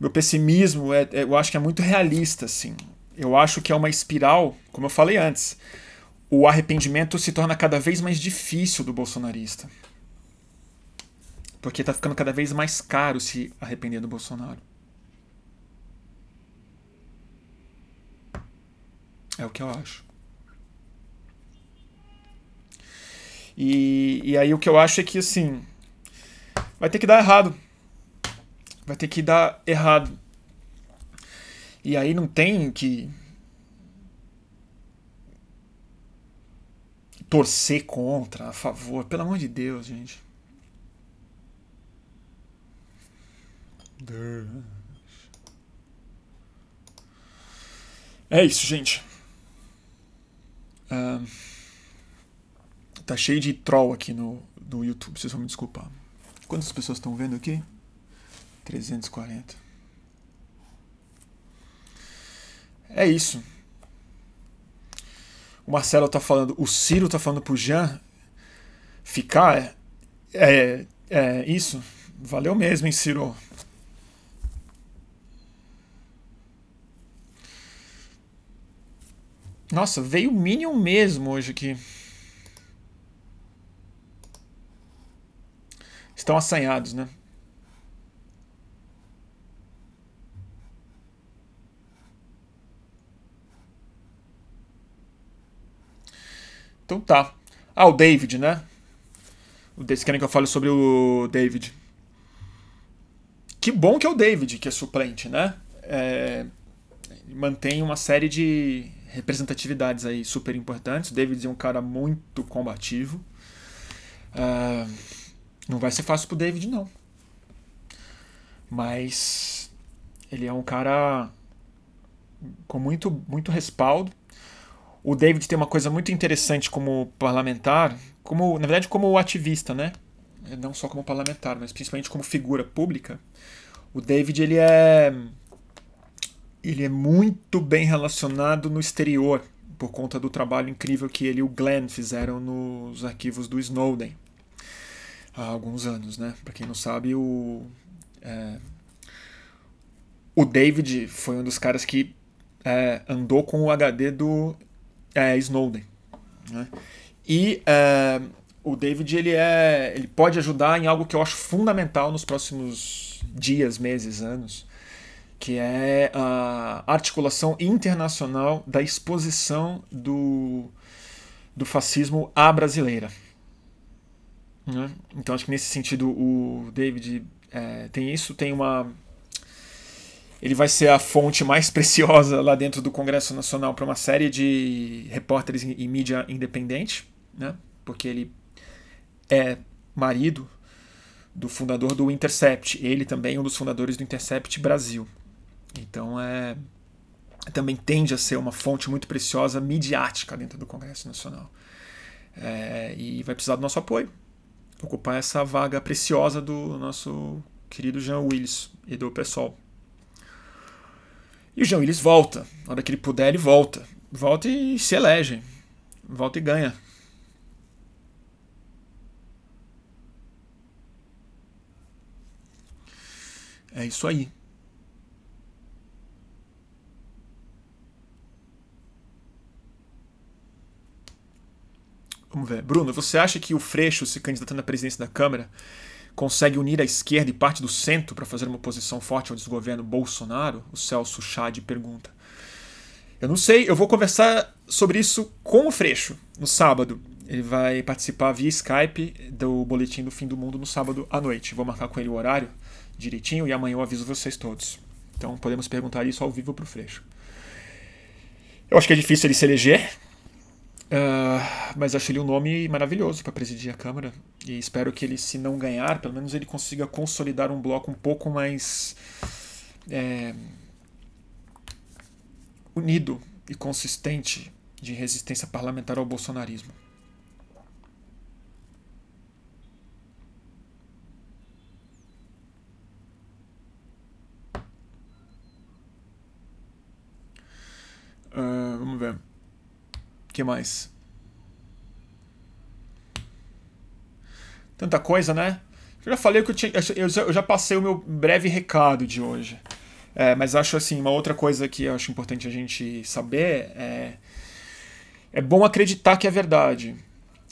S1: meu pessimismo é, é, eu acho que é muito realista, assim. Eu acho que é uma espiral, como eu falei antes. O arrependimento se torna cada vez mais difícil do bolsonarista. Porque está ficando cada vez mais caro se arrepender do Bolsonaro. É o que eu acho. E, e aí o que eu acho é que assim vai ter que dar errado vai ter que dar errado. E aí não tem que torcer contra, a favor, pelo amor de Deus, gente. É isso, gente. Uh, tá cheio de troll aqui no, no YouTube, vocês vão me desculpar. Quantas pessoas estão vendo aqui? 340. É isso. O Marcelo tá falando, o Ciro tá falando pro Jean ficar. É, é, é isso. Valeu mesmo, hein, Ciro? Nossa, veio Minion mesmo hoje aqui. Estão assanhados, né? Então tá. Ah, o David, né? Vocês querem que eu fale sobre o David? Que bom que é o David, que é suplente, né? É, mantém uma série de representatividades aí super importantes. O David é um cara muito combativo. Uh, não vai ser fácil pro David, não. Mas ele é um cara com muito, muito respaldo o David tem uma coisa muito interessante como parlamentar, como na verdade como ativista, né? Não só como parlamentar, mas principalmente como figura pública. O David ele é ele é muito bem relacionado no exterior por conta do trabalho incrível que ele e o Glenn fizeram nos arquivos do Snowden há alguns anos, né? Para quem não sabe, o é, o David foi um dos caras que é, andou com o HD do é, Snowden. Né? E é, o David ele, é, ele pode ajudar em algo que eu acho fundamental nos próximos dias, meses, anos, que é a articulação internacional da exposição do, do fascismo à brasileira. Né? Então acho que nesse sentido o David é, tem isso, tem uma ele vai ser a fonte mais preciosa lá dentro do Congresso Nacional para uma série de repórteres e mídia independente, né? porque ele é marido do fundador do Intercept. Ele também é um dos fundadores do Intercept Brasil. Então é também tende a ser uma fonte muito preciosa midiática dentro do Congresso Nacional. É, e vai precisar do nosso apoio. Ocupar essa vaga preciosa do nosso querido Jean Willis e do PSOL. E o Jean Willis volta. Na hora que ele puder, ele volta. Volta e se elege. Volta e ganha. É isso aí. Vamos ver. Bruno, você acha que o Freixo se candidatando à presidência da Câmara consegue unir a esquerda e parte do centro para fazer uma oposição forte ao desgoverno Bolsonaro? O Celso Chad pergunta. Eu não sei, eu vou conversar sobre isso com o Freixo no sábado. Ele vai participar via Skype do Boletim do Fim do Mundo no sábado à noite. Vou marcar com ele o horário direitinho e amanhã eu aviso vocês todos. Então podemos perguntar isso ao vivo para o Freixo. Eu acho que é difícil ele se eleger, uh, mas acho ele um nome maravilhoso para presidir a Câmara. E espero que ele, se não ganhar, pelo menos ele consiga consolidar um bloco um pouco mais é, unido e consistente de resistência parlamentar ao bolsonarismo. Uh, vamos ver. Que mais? Tanta coisa, né? Eu já falei que eu tinha. Eu já passei o meu breve recado de hoje. É, mas acho assim, uma outra coisa que eu acho importante a gente saber é. É bom acreditar que é verdade.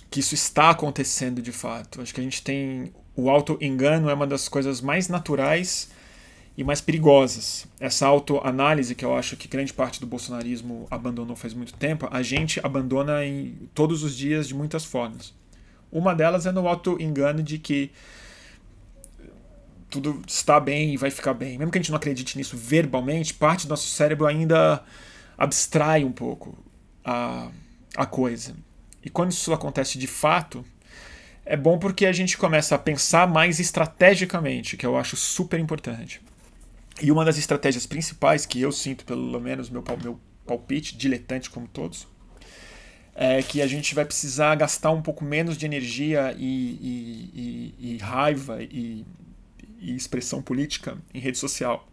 S1: Que isso está acontecendo de fato. Acho que a gente tem. O auto-engano é uma das coisas mais naturais e mais perigosas. Essa autoanálise que eu acho que grande parte do bolsonarismo abandonou faz muito tempo, a gente abandona em todos os dias de muitas formas. Uma delas é no auto-engano de que tudo está bem e vai ficar bem. Mesmo que a gente não acredite nisso verbalmente, parte do nosso cérebro ainda abstrai um pouco a, a coisa. E quando isso acontece de fato, é bom porque a gente começa a pensar mais estrategicamente, que eu acho super importante. E uma das estratégias principais que eu sinto, pelo menos meu, meu palpite, diletante como todos, é que a gente vai precisar gastar um pouco menos de energia e, e, e, e raiva e, expressão política em rede social.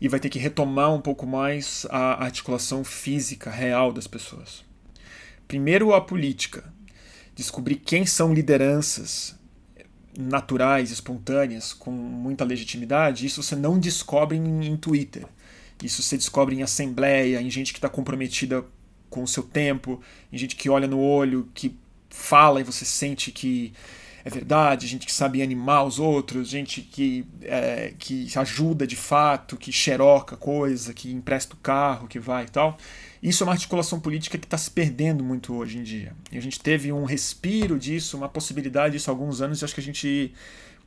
S1: E vai ter que retomar um pouco mais a articulação física real das pessoas. Primeiro, a política. Descobrir quem são lideranças naturais, espontâneas, com muita legitimidade, isso você não descobre em, em Twitter. Isso você descobre em assembleia, em gente que está comprometida com o seu tempo, em gente que olha no olho, que fala e você sente que é verdade, gente que sabe animar os outros, gente que, é, que ajuda de fato, que xeroca coisa, que empresta o carro, que vai e tal. Isso é uma articulação política que está se perdendo muito hoje em dia. E a gente teve um respiro disso, uma possibilidade disso há alguns anos, e acho que a gente.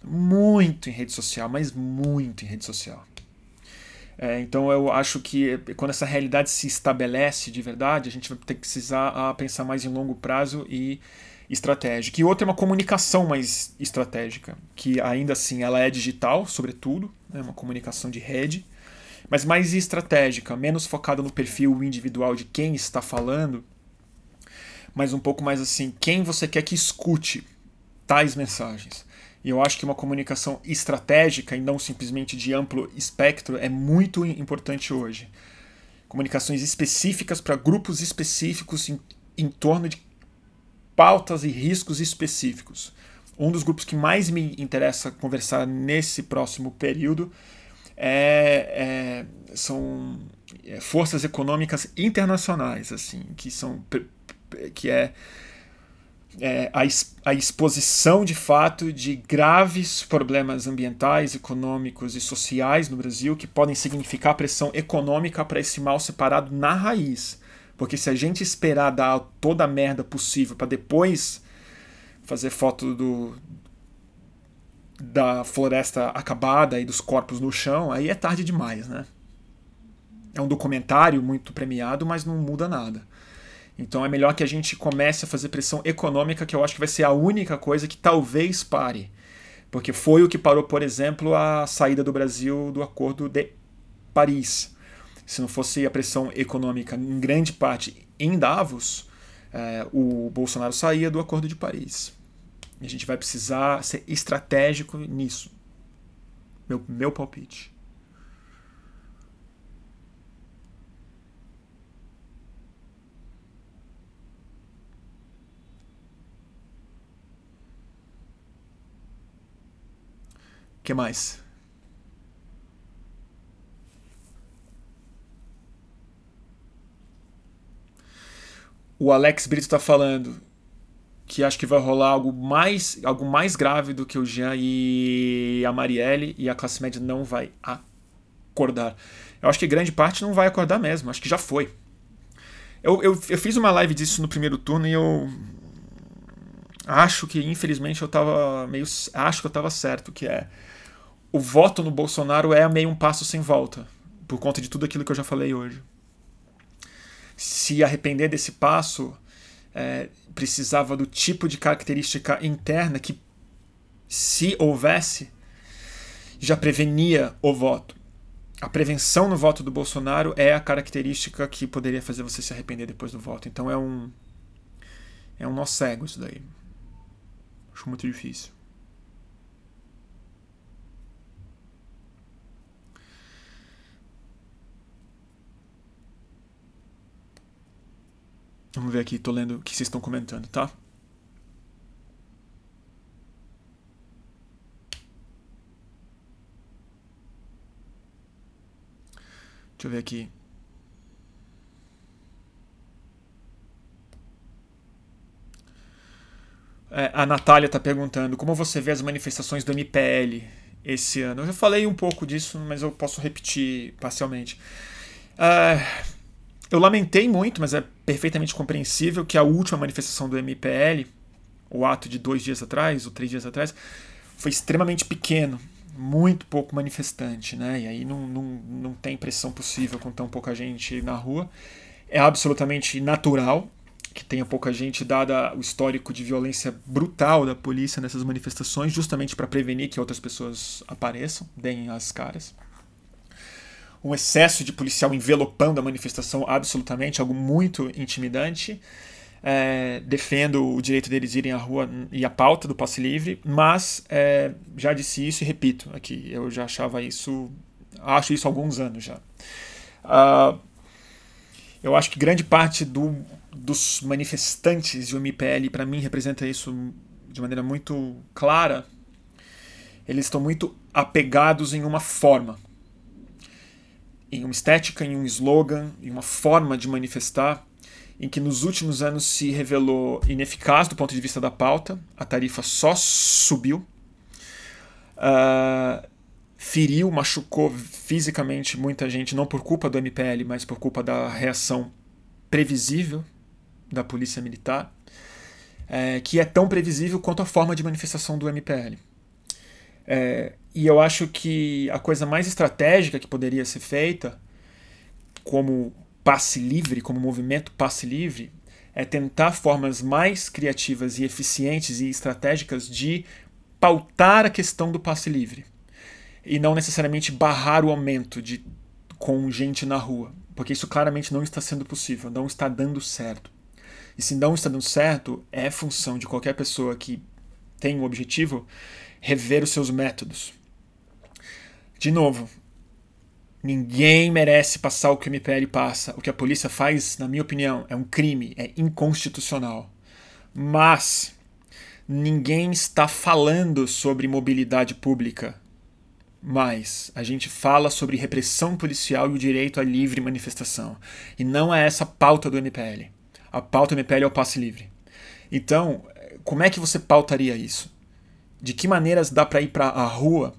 S1: Muito em rede social, mas muito em rede social. É, então eu acho que quando essa realidade se estabelece de verdade, a gente vai ter que precisar a pensar mais em longo prazo e estratégica. E outra é uma comunicação mais estratégica, que ainda assim ela é digital, sobretudo, é né, uma comunicação de rede, mas mais estratégica, menos focada no perfil individual de quem está falando, mas um pouco mais assim, quem você quer que escute tais mensagens. E eu acho que uma comunicação estratégica e não simplesmente de amplo espectro é muito importante hoje. Comunicações específicas para grupos específicos em, em torno de pautas e riscos específicos. Um dos grupos que mais me interessa conversar nesse próximo período é, é, são é, forças econômicas internacionais, assim, que são que é, é a, a exposição de fato de graves problemas ambientais, econômicos e sociais no Brasil que podem significar pressão econômica para esse mal separado na raiz. Porque se a gente esperar dar toda a merda possível para depois fazer foto do, da floresta acabada e dos corpos no chão, aí é tarde demais, né? É um documentário muito premiado, mas não muda nada. Então é melhor que a gente comece a fazer pressão econômica, que eu acho que vai ser a única coisa que talvez pare. Porque foi o que parou, por exemplo, a saída do Brasil do Acordo de Paris. Se não fosse a pressão econômica, em grande parte, em Davos, é, o Bolsonaro saía do Acordo de Paris. E a gente vai precisar ser estratégico nisso. Meu, meu palpite. Que mais? O Alex Brito está falando. que acho que vai rolar algo mais, algo mais grave do que o Jean e a Marielle e a classe média não vai acordar. Eu acho que grande parte não vai acordar mesmo, acho que já foi. Eu, eu, eu fiz uma live disso no primeiro turno e eu acho que infelizmente eu tava meio acho que eu tava certo que é o voto no Bolsonaro é meio um passo sem volta por conta de tudo aquilo que eu já falei hoje se arrepender desse passo é, precisava do tipo de característica interna que se houvesse já prevenia o voto. A prevenção no voto do Bolsonaro é a característica que poderia fazer você se arrepender depois do voto. Então é um é um nó cego isso daí. Acho muito difícil. Vamos ver aqui, tô lendo o que vocês estão comentando, tá? Deixa eu ver aqui. É, a Natália está perguntando como você vê as manifestações do MPL esse ano. Eu já falei um pouco disso, mas eu posso repetir parcialmente. É, eu lamentei muito, mas é perfeitamente compreensível que a última manifestação do MPL, o ato de dois dias atrás, ou três dias atrás, foi extremamente pequeno, muito pouco manifestante, né? E aí não, não, não tem pressão possível com tão pouca gente na rua. É absolutamente natural que tenha pouca gente, dada o histórico de violência brutal da polícia nessas manifestações, justamente para prevenir que outras pessoas apareçam, deem as caras. Um excesso de policial envelopando a manifestação, absolutamente, algo muito intimidante. É, defendo o direito deles irem à rua e a pauta do passe livre, mas é, já disse isso e repito aqui, eu já achava isso, acho isso há alguns anos já. Uh, eu acho que grande parte do dos manifestantes de um MPL, para mim, representa isso de maneira muito clara. Eles estão muito apegados em uma forma, em uma estética, em um slogan, em uma forma de manifestar, em que nos últimos anos se revelou ineficaz do ponto de vista da pauta, a tarifa só subiu, uh, feriu, machucou fisicamente muita gente, não por culpa do MPL, mas por culpa da reação previsível da Polícia Militar, é, que é tão previsível quanto a forma de manifestação do MPL. É, e eu acho que a coisa mais estratégica que poderia ser feita, como passe livre, como movimento passe livre, é tentar formas mais criativas e eficientes e estratégicas de pautar a questão do passe livre. E não necessariamente barrar o aumento de, com gente na rua. Porque isso claramente não está sendo possível, não está dando certo. E se não está dando certo, é função de qualquer pessoa que tem um objetivo rever os seus métodos. De novo, ninguém merece passar o que o MPL passa. O que a polícia faz, na minha opinião, é um crime, é inconstitucional. Mas ninguém está falando sobre mobilidade pública. Mas a gente fala sobre repressão policial e o direito à livre manifestação. E não é essa a pauta do MPL a pauta MPL é o passe livre. Então, como é que você pautaria isso? De que maneiras dá para ir para a rua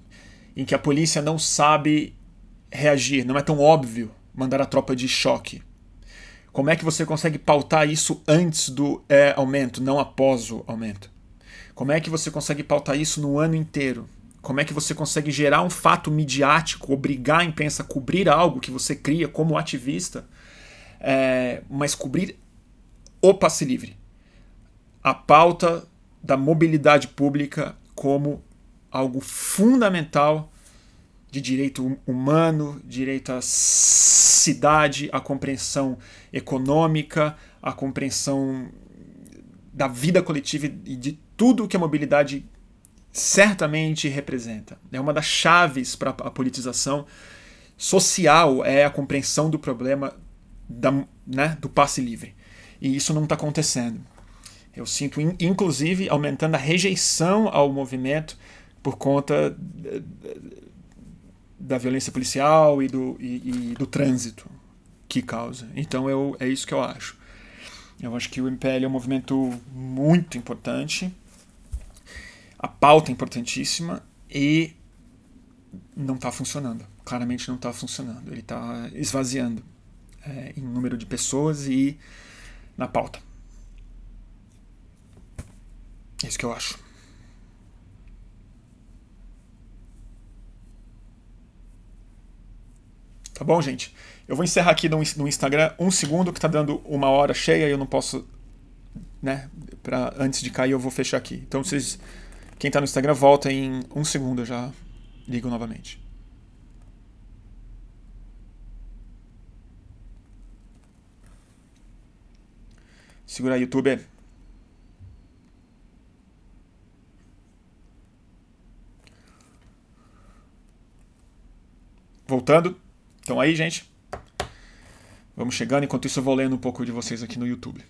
S1: em que a polícia não sabe reagir, não é tão óbvio mandar a tropa de choque? Como é que você consegue pautar isso antes do é, aumento, não após o aumento? Como é que você consegue pautar isso no ano inteiro? Como é que você consegue gerar um fato midiático, obrigar a imprensa a cobrir algo que você cria como ativista, é, mas cobrir o passe livre. A pauta da mobilidade pública como algo fundamental de direito humano, direito à cidade, à compreensão econômica, à compreensão da vida coletiva e de tudo que a mobilidade certamente representa. É uma das chaves para a politização social é a compreensão do problema da, né, do passe livre. E isso não está acontecendo. Eu sinto, inclusive, aumentando a rejeição ao movimento por conta da violência policial e do, e, e do trânsito que causa. Então eu, é isso que eu acho. Eu acho que o MPL é um movimento muito importante, a pauta é importantíssima e não está funcionando. Claramente não está funcionando. Ele está esvaziando é, em número de pessoas e na pauta. É isso que eu acho. Tá bom, gente? Eu vou encerrar aqui no, Instagram um segundo que tá dando uma hora cheia e eu não posso, né? Pra, antes de cair eu vou fechar aqui. Então vocês, quem tá no Instagram volta em um segundo, eu já ligo novamente. Segura aí, YouTube. Voltando. Então aí, gente. Vamos chegando, enquanto isso eu vou lendo um pouco de vocês aqui no YouTube.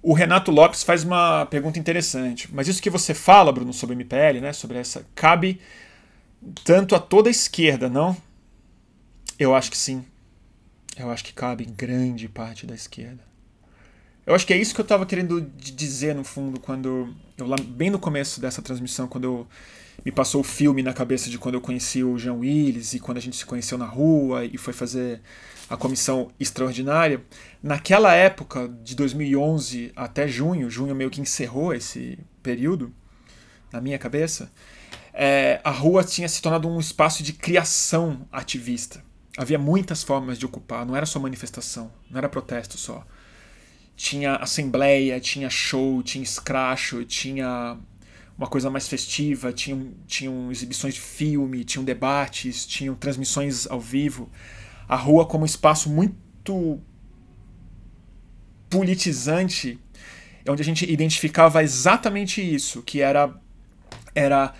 S1: O Renato Lopes faz uma pergunta interessante. Mas isso que você fala, Bruno, sobre MPL, né, sobre essa, cabe tanto a toda a esquerda, não? Eu acho que sim. Eu acho que cabe grande parte da esquerda. Eu acho que é isso que eu estava querendo dizer no fundo quando eu bem no começo dessa transmissão, quando eu me passou o filme na cabeça de quando eu conheci o Jean Willis e quando a gente se conheceu na rua e foi fazer a comissão extraordinária. Naquela época, de 2011 até junho, junho meio que encerrou esse período na minha cabeça, é, a rua tinha se tornado um espaço de criação ativista. Havia muitas formas de ocupar, não era só manifestação, não era protesto só. Tinha assembleia, tinha show, tinha escracho, tinha uma coisa mais festiva, tinham, tinham exibições de filme, tinham debates, tinham transmissões ao vivo. A rua como um espaço muito politizante, onde a gente identificava exatamente isso, que era era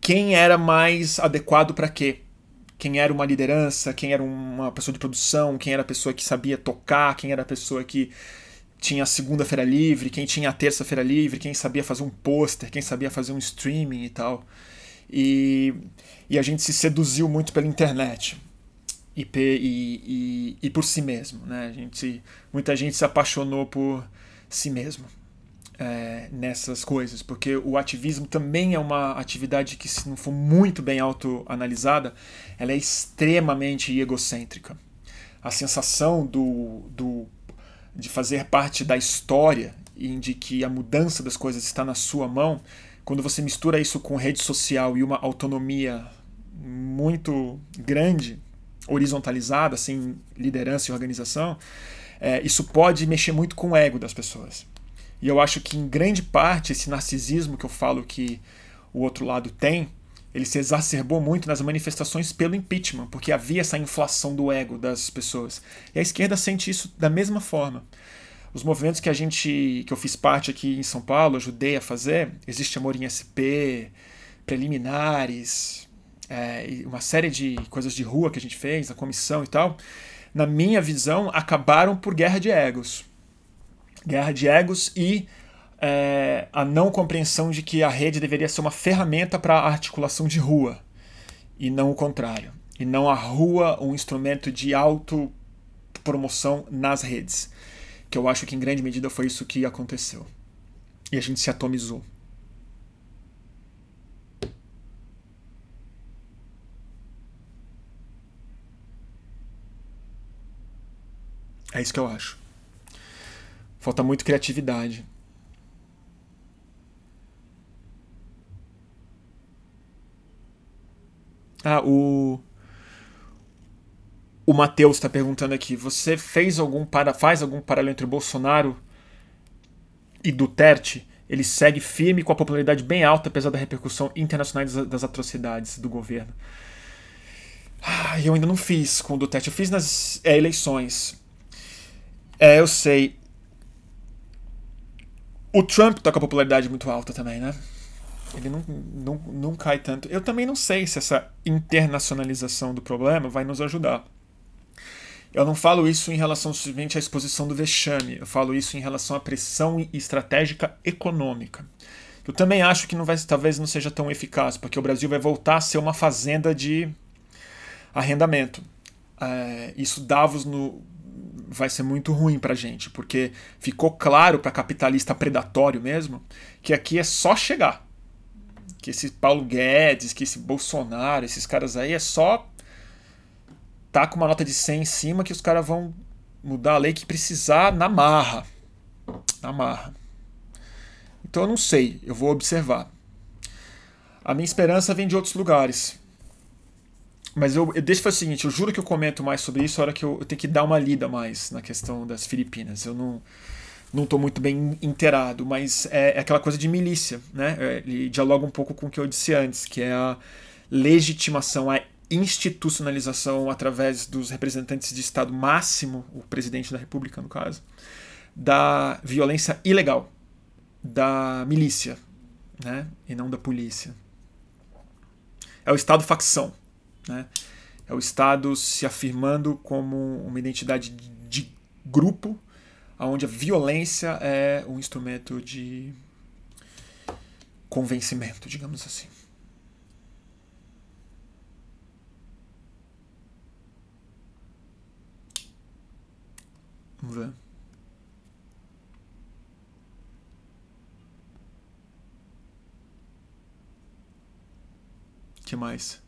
S1: quem era mais adequado para quê? Quem era uma liderança, quem era uma pessoa de produção, quem era a pessoa que sabia tocar, quem era a pessoa que tinha segunda-feira livre, quem tinha terça-feira livre, quem sabia fazer um pôster, quem sabia fazer um streaming e tal. E, e a gente se seduziu muito pela internet e, e, e, e por si mesmo. Né? A gente, muita gente se apaixonou por si mesmo é, nessas coisas, porque o ativismo também é uma atividade que, se não for muito bem autoanalisada, ela é extremamente egocêntrica. A sensação do, do de fazer parte da história e de que a mudança das coisas está na sua mão, quando você mistura isso com rede social e uma autonomia muito grande, horizontalizada, sem liderança e organização, é, isso pode mexer muito com o ego das pessoas. E eu acho que, em grande parte, esse narcisismo que eu falo que o outro lado tem, ele se exacerbou muito nas manifestações pelo impeachment, porque havia essa inflação do ego das pessoas. E a esquerda sente isso da mesma forma. Os movimentos que a gente, que eu fiz parte aqui em São Paulo, ajudei a fazer, existe Amor em SP, preliminares, é, uma série de coisas de rua que a gente fez, a comissão e tal, na minha visão, acabaram por guerra de egos. Guerra de egos e é, a não compreensão de que a rede deveria ser uma ferramenta para articulação de rua e não o contrário. E não a rua um instrumento de autopromoção nas redes. Que eu acho que em grande medida foi isso que aconteceu. E a gente se atomizou. É isso que eu acho. Falta muito criatividade. Ah, o. O Matheus está perguntando aqui: você fez algum para faz algum paralelo entre Bolsonaro e Duterte? Ele segue firme com a popularidade bem alta, apesar da repercussão internacional das, atrocidades do governo. Ah, eu ainda não fiz com o Duterte. Eu fiz nas é, eleições. É, eu sei. O Trump tá com a popularidade muito alta também, né? Ele não, não, não cai tanto. Eu também não sei se essa internacionalização do problema vai nos ajudar. Eu não falo isso em relação simplesmente à exposição do vexame, eu falo isso em relação à pressão estratégica econômica. Eu também acho que não vai, talvez não seja tão eficaz, porque o Brasil vai voltar a ser uma fazenda de arrendamento. É, isso Davos no, vai ser muito ruim pra gente, porque ficou claro para capitalista predatório mesmo que aqui é só chegar. Que esse Paulo Guedes, que esse Bolsonaro, esses caras aí é só tá com uma nota de 100 em cima que os caras vão mudar a lei que precisar na marra. Na marra. Então eu não sei, eu vou observar. A minha esperança vem de outros lugares. Mas eu, eu deixo o seguinte, eu juro que eu comento mais sobre isso a hora que eu, eu tenho que dar uma lida mais na questão das Filipinas. Eu não não estou muito bem inteirado, mas é, é, aquela coisa de milícia, né? É, ele dialoga um pouco com o que eu disse antes, que é a legitimação, a institucionalização através dos representantes de Estado máximo, o presidente da República, no caso, da violência ilegal, da milícia, né? E não da polícia. É o Estado facção, né? É o Estado se afirmando como uma identidade de grupo, onde a violência é um instrumento de convencimento, digamos assim. Vamos ver. que mais?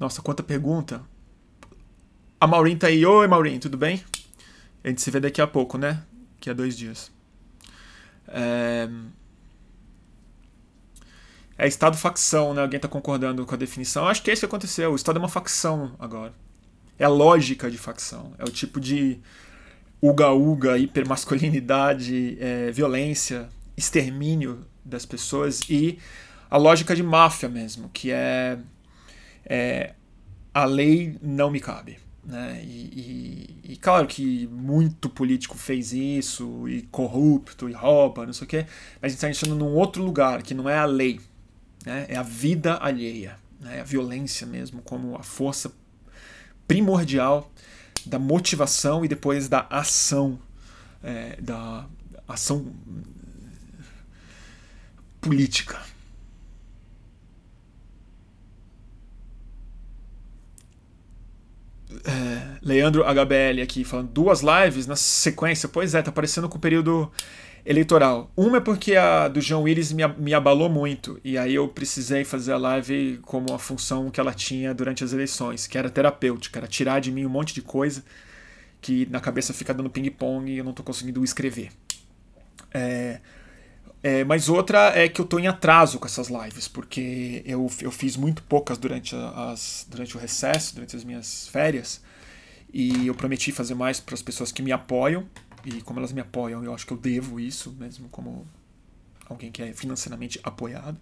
S1: Nossa, quanta pergunta. A Maureen tá aí. Oi, Maureen, tudo bem? A gente se vê daqui a pouco, né? Daqui a dois dias. É... é Estado facção, né? Alguém tá concordando com a definição. Acho que é isso que aconteceu. O Estado é uma facção agora. É a lógica de facção. É o tipo de uga-uga, hipermasculinidade, é, violência, extermínio das pessoas e a lógica de máfia mesmo, que é, é a lei não me cabe. Né? E, e, e, claro que muito político fez isso, e corrupto, e rouba, não sei o quê, mas a gente está entrando num outro lugar, que não é a lei, né? é a vida alheia, né? a violência mesmo, como a força primordial da motivação e depois da ação, é, da ação política. É, Leandro HBL aqui falando duas lives na sequência. Pois é, tá parecendo com o período eleitoral. Uma é porque a do João Willis me, me abalou muito, e aí eu precisei fazer a live como a função que ela tinha durante as eleições, que era terapêutica, era tirar de mim um monte de coisa que na cabeça fica dando ping-pong e eu não estou conseguindo escrever. É, é, mas outra é que eu estou em atraso com essas lives, porque eu, eu fiz muito poucas durante, as, durante o recesso, durante as minhas férias, e eu prometi fazer mais para as pessoas que me apoiam, e como elas me apoiam, eu acho que eu devo isso, mesmo como alguém que é financeiramente apoiado.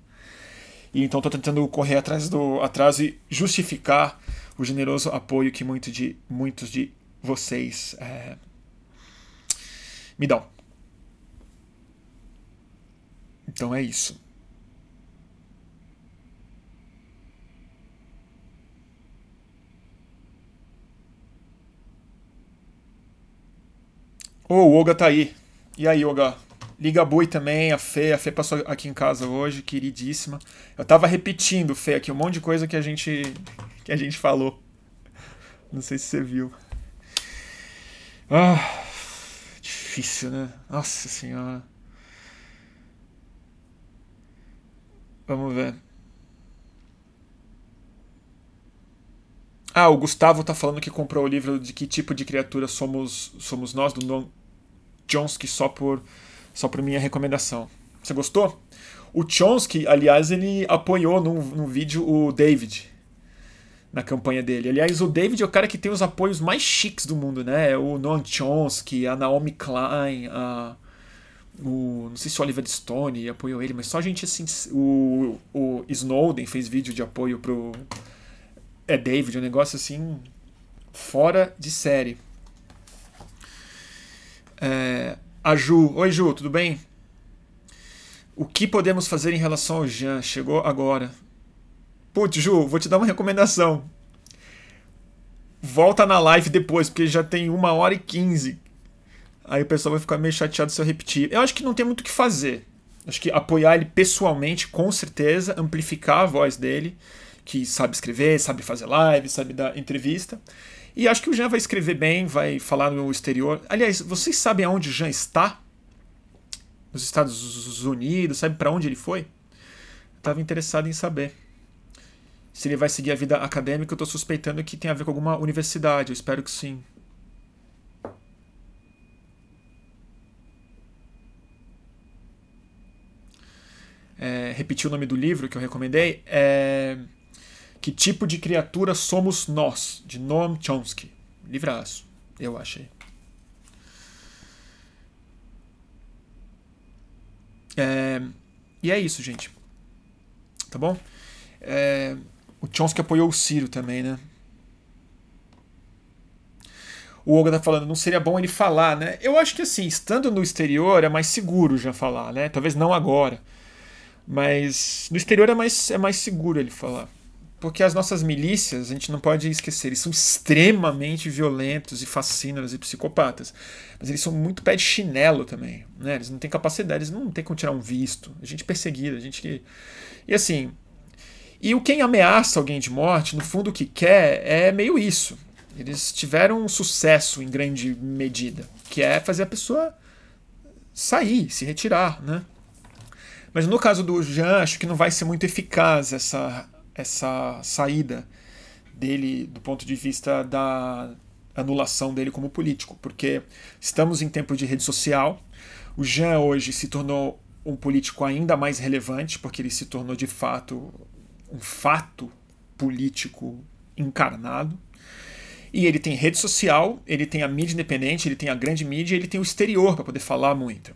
S1: E então estou tentando correr atrás do atraso e justificar o generoso apoio que muito de, muitos de vocês é, me dão. Então é isso. Ô, oh, o Olga tá aí. E aí, Olga? Liga Bui também, a Fê. A Fê passou aqui em casa hoje, queridíssima. Eu tava repetindo, Fê, aqui um monte de coisa que a gente, que a gente falou. Não sei se você viu. Ah, difícil, né? Nossa senhora. Vamos ver. Ah, o Gustavo tá falando que comprou o livro de que tipo de criatura somos somos nós do Noam Chomsky só por só por minha recomendação. Você gostou? O Chomsky, aliás, ele apoiou no, no vídeo o David na campanha dele. Aliás, o David é o cara que tem os apoios mais chiques do mundo, né? É o Noam Chomsky, a Naomi Klein, a o não sei se o Oliver Stone apoiou ele, mas só a gente assim, o, o Snowden fez vídeo de apoio pro é David, um negócio assim fora de série. É, a Ju. Oi, Ju, tudo bem? O que podemos fazer em relação ao Jean? Chegou agora. Putz, Ju, vou te dar uma recomendação. Volta na live depois, porque já tem uma hora e quinze. Aí o pessoal vai ficar meio chateado se eu repetir. Eu acho que não tem muito o que fazer. Acho que apoiar ele pessoalmente, com certeza, amplificar a voz dele, que sabe escrever, sabe fazer live, sabe dar entrevista. E acho que o Jean vai escrever bem, vai falar no exterior. Aliás, vocês sabem aonde o Jean está? Nos Estados Unidos, sabe para onde ele foi? Estava interessado em saber. Se ele vai seguir a vida acadêmica, eu estou suspeitando que tem a ver com alguma universidade. Eu espero que sim. É, repetir o nome do livro que eu recomendei, é Que Tipo de Criatura Somos Nós, de Noam Chomsky. Livraço, eu achei. É, e é isso, gente. Tá bom? É, o Chomsky apoiou o Ciro também, né? O Olga tá falando, não seria bom ele falar, né? Eu acho que assim, estando no exterior é mais seguro já falar, né? Talvez não agora. Mas no exterior é mais, é mais seguro ele falar. Porque as nossas milícias, a gente não pode esquecer, eles são extremamente violentos e fascínoros e psicopatas. Mas eles são muito pé de chinelo também. Né? Eles não têm capacidade, eles não têm como tirar um visto. A gente é perseguida, a gente que. E assim. E o quem ameaça alguém de morte, no fundo, o que quer é meio isso. Eles tiveram um sucesso em grande medida, que é fazer a pessoa sair, se retirar, né? Mas no caso do Jean, acho que não vai ser muito eficaz essa, essa saída dele do ponto de vista da anulação dele como político, porque estamos em tempo de rede social. O Jean hoje se tornou um político ainda mais relevante, porque ele se tornou de fato um fato político encarnado. E ele tem rede social, ele tem a mídia independente, ele tem a grande mídia, ele tem o exterior para poder falar muito.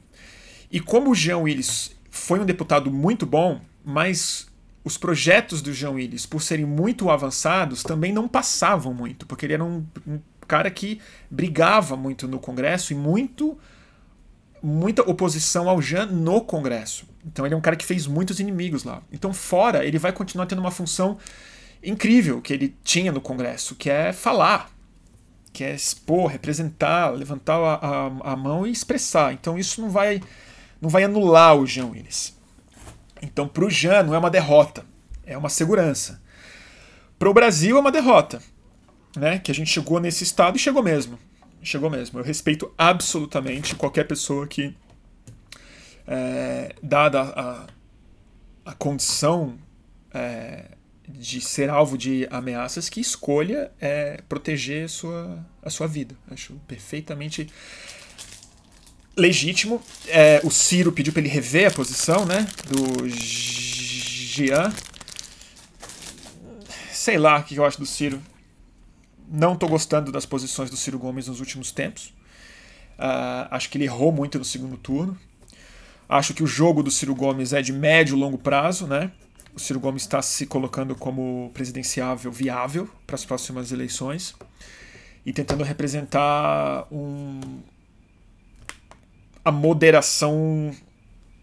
S1: E como o Jean Willis foi um deputado muito bom, mas os projetos do João Willis, por serem muito avançados, também não passavam muito, porque ele era um, um cara que brigava muito no Congresso e muito muita oposição ao Jean no Congresso. Então ele é um cara que fez muitos inimigos lá. Então fora, ele vai continuar tendo uma função incrível que ele tinha no Congresso, que é falar, que é expor, representar, levantar a, a, a mão e expressar. Então isso não vai não vai anular o Jean Willis. Então, para o Jean, não é uma derrota, é uma segurança. Para o Brasil, é uma derrota. Né? Que a gente chegou nesse estado e chegou mesmo. Chegou mesmo. Eu respeito absolutamente qualquer pessoa que, é, dada a, a condição é, de ser alvo de ameaças, que escolha é, proteger sua, a sua vida. Acho perfeitamente legítimo. É, o Ciro pediu para ele rever a posição, né? Do Jean. Sei lá o que eu acho do Ciro. Não estou gostando das posições do Ciro Gomes nos últimos tempos. Uh, acho que ele errou muito no segundo turno. Acho que o jogo do Ciro Gomes é de médio e longo prazo, né? O Ciro Gomes está se colocando como presidenciável viável para as próximas eleições e tentando representar um, a moderação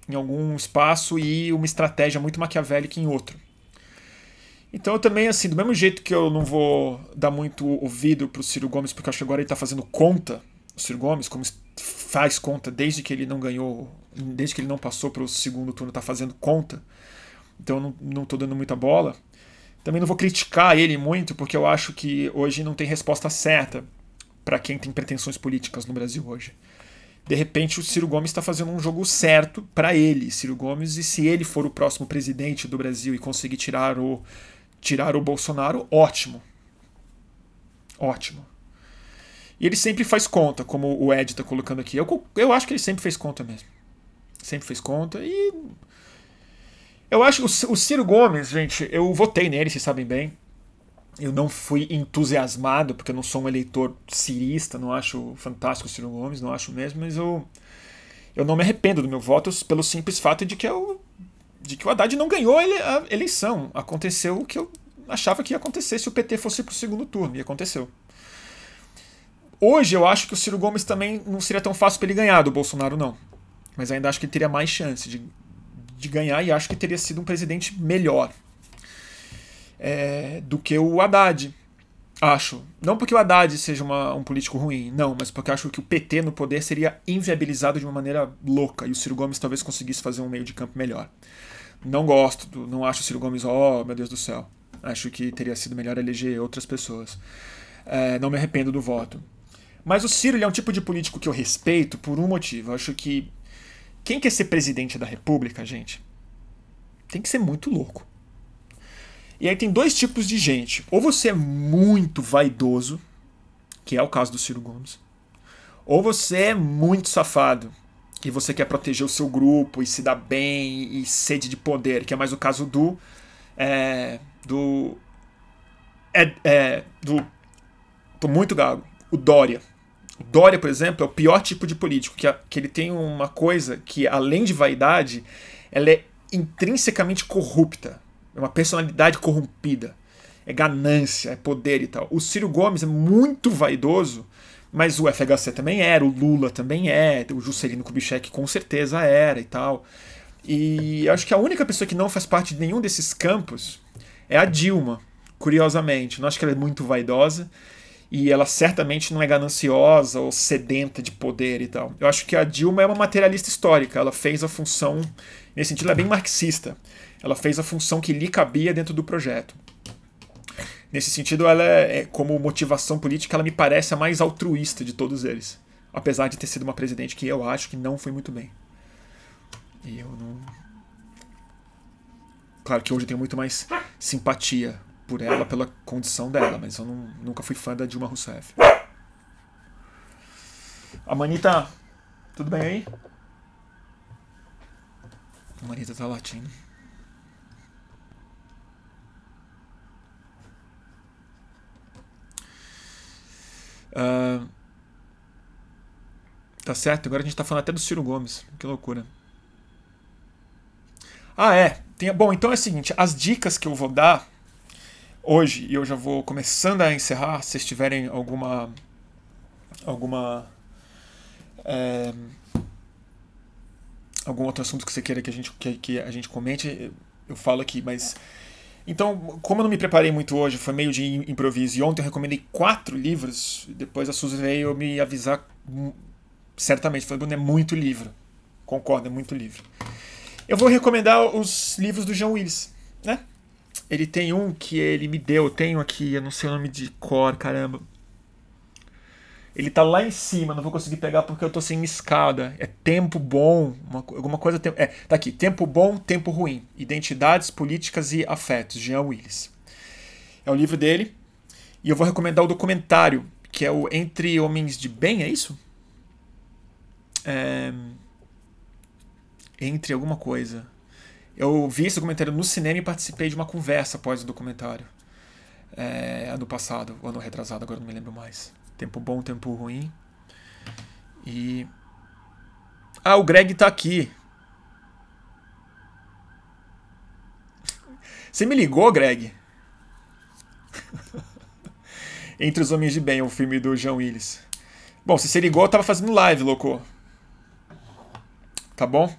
S1: em algum espaço e uma estratégia muito maquiavélica em outro. Então eu também, assim, do mesmo jeito que eu não vou dar muito ouvido pro Ciro Gomes, porque acho que agora ele tá fazendo conta, o Ciro Gomes, como faz conta desde que ele não ganhou, desde que ele não passou pro segundo turno, tá fazendo conta. Então eu não, não tô dando muita bola. Também não vou criticar ele muito, porque eu acho que hoje não tem resposta certa para quem tem pretensões políticas no Brasil hoje de repente o Ciro Gomes está fazendo um jogo certo para ele, Ciro Gomes, e se ele for o próximo presidente do Brasil e conseguir tirar o tirar o Bolsonaro, ótimo. Ótimo. E ele sempre faz conta, como o Ed está colocando aqui. Eu, eu acho que ele sempre fez conta mesmo. Sempre fez conta e. Eu acho que o, Ciro Gomes, gente, eu votei nele, vocês sabem bem. Eu não fui entusiasmado, porque eu não sou um eleitor cirista, não acho fantástico o Ciro Gomes, não acho mesmo, mas eu, eu não me arrependo do meu voto pelo simples fato de que, eu, de que o Haddad não ganhou a eleição. Aconteceu o que eu achava que ia acontecer se o PT fosse para o segundo turno, e aconteceu. Hoje eu acho que o Ciro Gomes também não seria tão fácil para ele ganhar, do Bolsonaro não. Mas ainda acho que ele teria mais chance de, de ganhar e acho que teria sido um presidente melhor é, do que o Haddad. Acho. Não porque o Haddad seja uma, um político ruim, não, mas porque acho que o PT no poder seria inviabilizado de uma maneira louca e o Ciro Gomes talvez conseguisse fazer um meio de campo melhor. Não gosto, do, não acho o Ciro Gomes, oh meu Deus do céu. Acho que teria sido melhor eleger outras pessoas. É, não me arrependo do voto. Mas o Ciro é um tipo de político que eu respeito por um motivo. Eu acho que quem quer ser presidente da República, gente, tem que ser muito louco. E aí tem dois tipos de gente. Ou você é muito vaidoso, que é o caso do Ciro Gomes, ou você é muito safado e você quer proteger o seu grupo e se dar bem e sede de poder, que é mais o caso do é, do é, é, do tô muito gago, o Dória. O Dória, por exemplo, é o pior tipo de político, que, que ele tem uma coisa que, além de vaidade, ela é intrinsecamente corrupta. É uma personalidade corrompida. É ganância, é poder e tal. O Ciro Gomes é muito vaidoso, mas o FHC também era, o Lula também é, o Juscelino Kubitschek com certeza era e tal. E acho que a única pessoa que não faz parte de nenhum desses campos é a Dilma, curiosamente. Não acho que ela é muito vaidosa e ela certamente não é gananciosa ou sedenta de poder e tal. Eu acho que a Dilma é uma materialista histórica, ela fez a função, nesse sentido, ela é bem marxista. Ela fez a função que lhe cabia dentro do projeto. Nesse sentido, ela é, é, como motivação política, ela me parece a mais altruísta de todos eles. Apesar de ter sido uma presidente que eu acho que não foi muito bem. E eu não. Claro que hoje eu tenho muito mais simpatia por ela, pela condição dela, mas eu não, nunca fui fã da Dilma Rousseff. A Manita, tudo bem aí? A Manita tá latindo. Uh, tá certo, agora a gente tá falando até do Ciro Gomes. Que loucura. Ah, é. Tem, bom, então é o seguinte: as dicas que eu vou dar hoje, e eu já vou começando a encerrar, se vocês tiverem alguma. alguma. É, algum outro assunto que você queira que a gente, que, que a gente comente, eu falo aqui, mas então, como eu não me preparei muito hoje, foi meio de improviso, e ontem eu recomendei quatro livros, depois a Suzy veio me avisar certamente, falou, Bruno, é muito livro. Concordo, é muito livro. Eu vou recomendar os livros do John Willis, né? Ele tem um que ele me deu, eu tenho aqui, eu não sei o nome de cor, caramba. Ele tá lá em cima, não vou conseguir pegar porque eu tô sem escada. É tempo bom, uma, alguma coisa. É, tá aqui. Tempo bom, tempo ruim. Identidades, políticas e afetos. Jean Willis. É o livro dele. E eu vou recomendar o documentário, que é o Entre Homens de Bem, é isso? É... Entre alguma coisa. Eu vi esse documentário no cinema e participei de uma conversa após o documentário. É, ano passado, ano retrasado, agora não me lembro mais. Tempo bom, tempo ruim. E. Ah, o Greg tá aqui. Você me ligou, Greg? <laughs> Entre os Homens de Bem, o filme do João Willis. Bom, se você ligou, eu tava fazendo live, louco. Tá bom?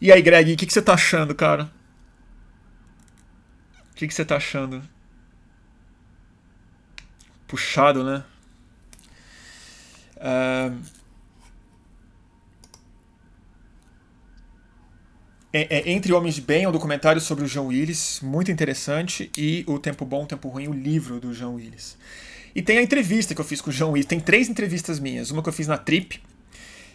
S1: E aí, Greg, o que, que você tá achando, cara? O que, que você tá achando? Puxado, né? Uh, é, é, Entre Homens de Bem é um documentário sobre o João Willis, muito interessante, e O Tempo Bom, o Tempo Ruim, o livro do João Willis. E tem a entrevista que eu fiz com o João Willis, tem três entrevistas minhas, uma que eu fiz na Trip,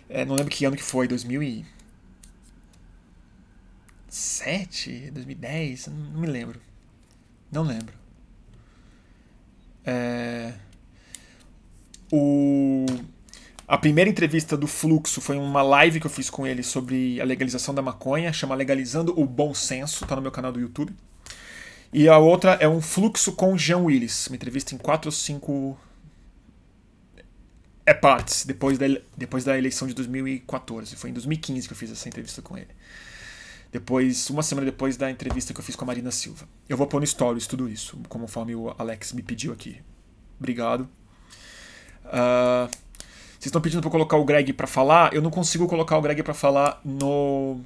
S1: é, não lembro que ano que foi, 2007, 2010, não me lembro. Não lembro. É... O... A primeira entrevista do Fluxo foi uma live que eu fiz com ele sobre a legalização da maconha, chama Legalizando o Bom Senso, tá no meu canal do YouTube. E a outra é um Fluxo com Jean Willis, uma entrevista em quatro ou cinco é partes, depois da, depois da eleição de 2014. Foi em 2015 que eu fiz essa entrevista com ele. Depois, uma semana depois da entrevista que eu fiz com a Marina Silva. Eu vou pôr no stories tudo isso, conforme o Alex me pediu aqui. Obrigado. Uh, vocês estão pedindo para colocar o Greg para falar? Eu não consigo colocar o Greg para falar no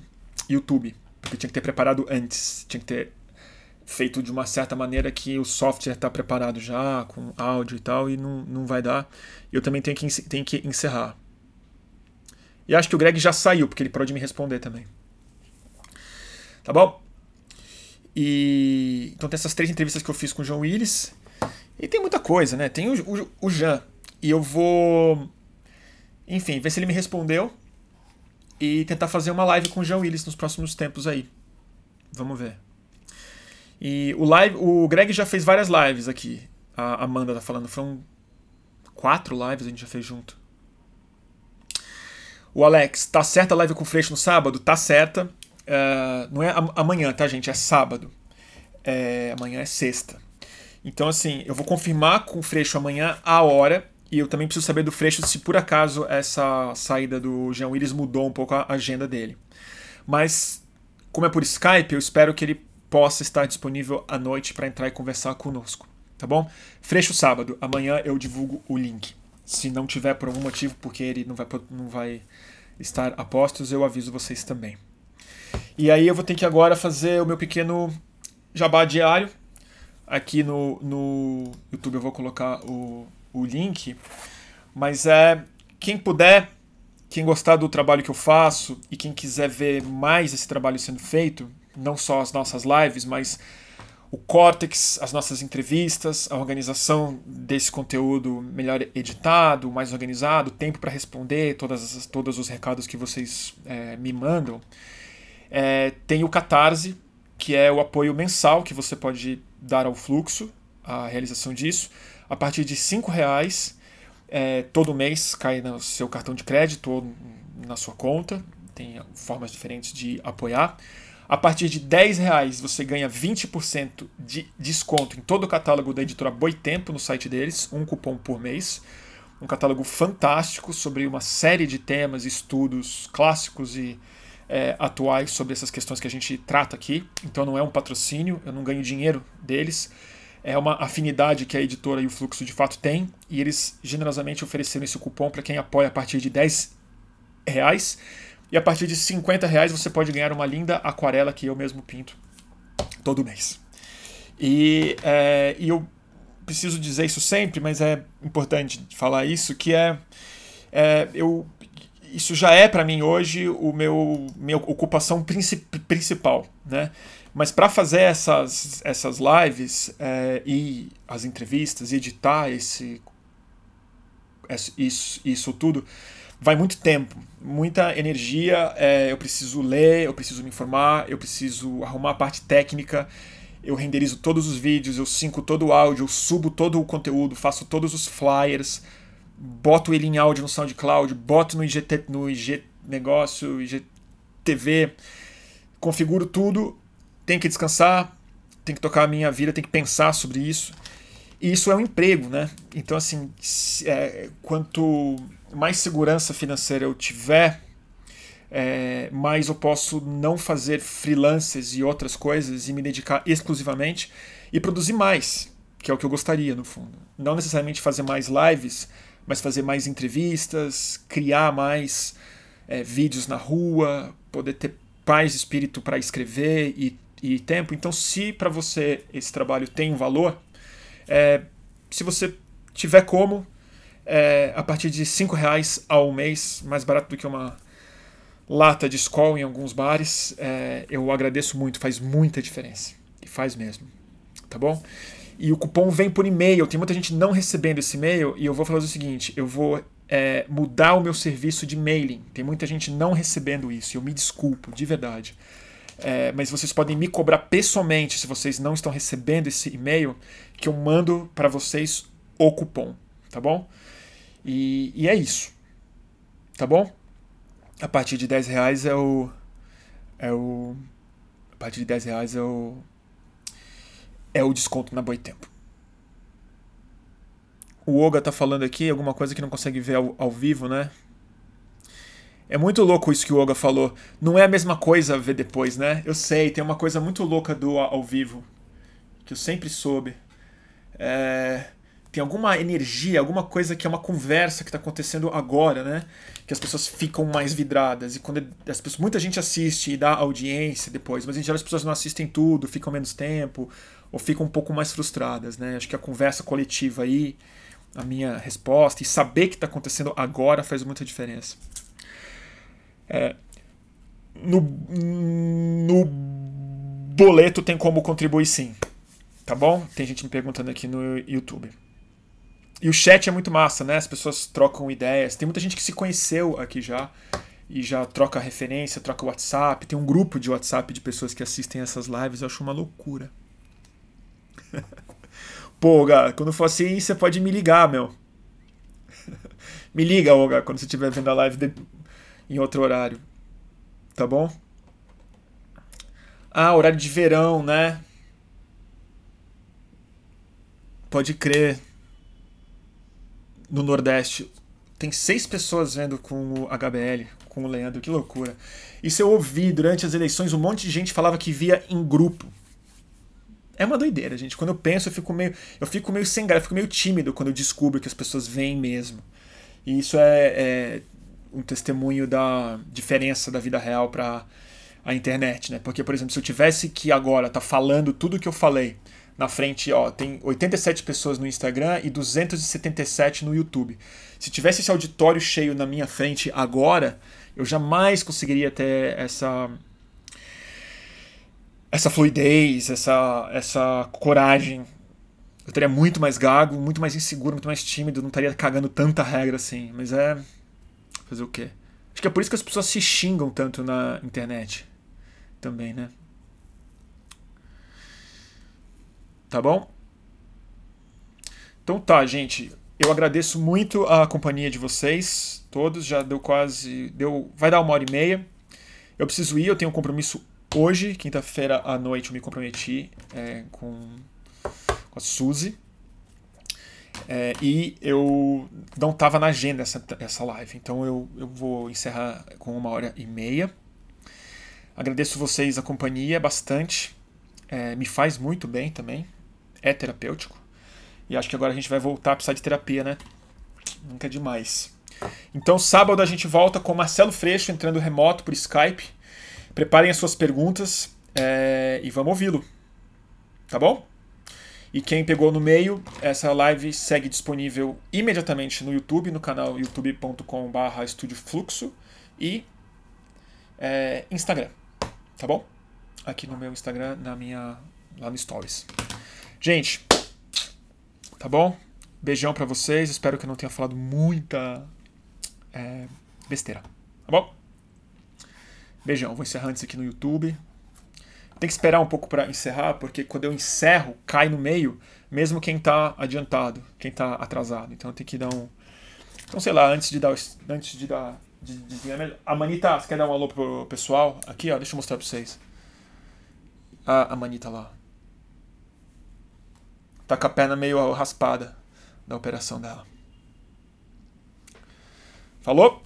S1: YouTube, porque tinha que ter preparado antes. Tinha que ter feito de uma certa maneira que o software está preparado já, com áudio e tal, e não, não vai dar. Eu também tenho que, tenho que encerrar. E acho que o Greg já saiu, porque ele pode me responder também. Tá bom? E então tem essas três entrevistas que eu fiz com o João Willis. E tem muita coisa, né? Tem o, o, o Jean. E eu vou. Enfim, ver se ele me respondeu. E tentar fazer uma live com o João Willis nos próximos tempos aí. Vamos ver. E o live, o Greg já fez várias lives aqui. A Amanda tá falando, foram quatro lives a gente já fez junto. O Alex, tá certa a live com o Freixo no sábado? Tá certa. Uh, não é amanhã, tá, gente? É sábado. É, amanhã é sexta. Então, assim, eu vou confirmar com o Freixo amanhã a hora. E eu também preciso saber do Freixo se por acaso essa saída do Jean Willis mudou um pouco a agenda dele. Mas, como é por Skype, eu espero que ele possa estar disponível à noite para entrar e conversar conosco. Tá bom? Freixo sábado. Amanhã eu divulgo o link. Se não tiver por algum motivo, porque ele não vai, não vai estar a postos, eu aviso vocês também. E aí eu vou ter que agora fazer o meu pequeno jabá diário. Aqui no, no YouTube eu vou colocar o, o link. Mas é quem puder, quem gostar do trabalho que eu faço e quem quiser ver mais esse trabalho sendo feito, não só as nossas lives, mas o Cortex, as nossas entrevistas, a organização desse conteúdo melhor editado, mais organizado, tempo para responder todas, todos os recados que vocês é, me mandam. É, tem o Catarse, que é o apoio mensal que você pode dar ao fluxo, a realização disso. A partir de R$ reais é, todo mês cai no seu cartão de crédito ou na sua conta. Tem formas diferentes de apoiar. A partir de 10 reais você ganha 20% de desconto em todo o catálogo da editora Boitempo no site deles, um cupom por mês. Um catálogo fantástico sobre uma série de temas, estudos clássicos e é, atuais sobre essas questões que a gente trata aqui. Então não é um patrocínio, eu não ganho dinheiro deles. É uma afinidade que a editora e o Fluxo de fato têm. E eles generosamente ofereceram esse cupom para quem apoia a partir de 10 reais. E a partir de 50 reais você pode ganhar uma linda aquarela que eu mesmo pinto todo mês. E, é, e eu preciso dizer isso sempre, mas é importante falar isso, que é, é eu isso já é para mim hoje o meu minha ocupação princip, principal, né? Mas para fazer essas, essas lives é, e as entrevistas, e editar esse, isso, isso tudo, vai muito tempo, muita energia. É, eu preciso ler, eu preciso me informar, eu preciso arrumar a parte técnica. Eu renderizo todos os vídeos, eu sinco todo o áudio, eu subo todo o conteúdo, faço todos os flyers, boto ele em áudio no SoundCloud, boto no IGT, no IG negócio, IGTV, configuro tudo, tenho que descansar, tenho que tocar a minha vida, tenho que pensar sobre isso. E isso é um emprego, né? Então, assim, é, quanto mais segurança financeira eu tiver, é, mais eu posso não fazer freelances e outras coisas e me dedicar exclusivamente e produzir mais, que é o que eu gostaria no fundo. Não necessariamente fazer mais lives, mas fazer mais entrevistas, criar mais é, vídeos na rua, poder ter paz espírito para escrever e, e, tempo. Então, se para você esse trabalho tem um valor, é, se você tiver como, é, a partir de cinco reais ao mês, mais barato do que uma lata de Skol em alguns bares. É, eu agradeço muito, faz muita diferença. E faz mesmo. Tá bom? E o cupom vem por e-mail. Tem muita gente não recebendo esse e-mail e eu vou fazer o seguinte: eu vou é, mudar o meu serviço de mailing. Tem muita gente não recebendo isso. Eu me desculpo, de verdade. É, mas vocês podem me cobrar pessoalmente se vocês não estão recebendo esse e-mail que eu mando para vocês o cupom, tá bom? E, e é isso. Tá bom? A partir de 10 reais é o. É o. A partir de 10 reais é o. É o desconto na Boitempo. O Oga tá falando aqui alguma coisa que não consegue ver ao, ao vivo, né? É muito louco isso que o Oga falou. Não é a mesma coisa ver depois, né? Eu sei, tem uma coisa muito louca do ao vivo. Que eu sempre soube. É tem alguma energia, alguma coisa que é uma conversa que está acontecendo agora, né? Que as pessoas ficam mais vidradas. E quando as pessoas, muita gente assiste e dá audiência depois, mas em geral as pessoas não assistem tudo, ficam menos tempo, ou ficam um pouco mais frustradas, né? Acho que a conversa coletiva aí, a minha resposta, e saber que está acontecendo agora faz muita diferença. É, no, no boleto tem como contribuir sim. Tá bom? Tem gente me perguntando aqui no YouTube. E o chat é muito massa, né? As pessoas trocam ideias. Tem muita gente que se conheceu aqui já e já troca referência, troca WhatsApp. Tem um grupo de WhatsApp de pessoas que assistem essas lives. Eu acho uma loucura. Pô, Olga, quando for assim, você pode me ligar, meu. <laughs> me liga, Olga, quando você estiver vendo a live de... em outro horário. Tá bom? Ah, horário de verão, né? Pode crer no Nordeste. Tem seis pessoas vendo com o HBL, com o Leandro, que loucura. Isso eu ouvi durante as eleições, um monte de gente falava que via em grupo. É uma doideira, gente. Quando eu penso, eu fico meio, eu fico meio sem graça, eu fico meio tímido quando eu descubro que as pessoas veem mesmo. E isso é, é um testemunho da diferença da vida real para a internet, né? Porque, por exemplo, se eu tivesse que agora tá falando tudo que eu falei na frente, ó, tem 87 pessoas no Instagram e 277 no YouTube. Se tivesse esse auditório cheio na minha frente agora, eu jamais conseguiria ter essa essa fluidez, essa essa coragem. Eu teria muito mais gago, muito mais inseguro, muito mais tímido, não estaria cagando tanta regra assim, mas é fazer o quê? Acho que é por isso que as pessoas se xingam tanto na internet. Também, né? Tá bom? Então tá, gente. Eu agradeço muito a companhia de vocês, todos. Já deu quase. deu Vai dar uma hora e meia. Eu preciso ir, eu tenho um compromisso hoje, quinta-feira à noite, eu me comprometi é, com, com a Suzy. É, e eu não estava na agenda essa, essa live, então eu, eu vou encerrar com uma hora e meia. Agradeço vocês a companhia bastante. É, me faz muito bem também é terapêutico. E acho que agora a gente vai voltar a precisar de terapia, né? Nunca é demais. Então, sábado a gente volta com Marcelo Freixo entrando remoto por Skype. Preparem as suas perguntas é, e vamos ouvi-lo. Tá bom? E quem pegou no meio, essa live segue disponível imediatamente no YouTube, no canal youtube.com.br Estúdio Fluxo e é, Instagram. Tá bom? Aqui no meu Instagram, na minha, lá no Stories. Gente, tá bom? Beijão para vocês. Espero que eu não tenha falado muita é, besteira. Tá bom? Beijão. Vou encerrar antes aqui no YouTube. Tem que esperar um pouco para encerrar, porque quando eu encerro, cai no meio, mesmo quem tá adiantado, quem tá atrasado. Então tem que dar um. Então, sei lá, antes de dar. Antes de dar. De, de, de... A Manita, você quer dar um alô pro pessoal? Aqui, ó, deixa eu mostrar pra vocês. A, a Manita lá. Tá com a perna meio raspada da operação dela. Falou?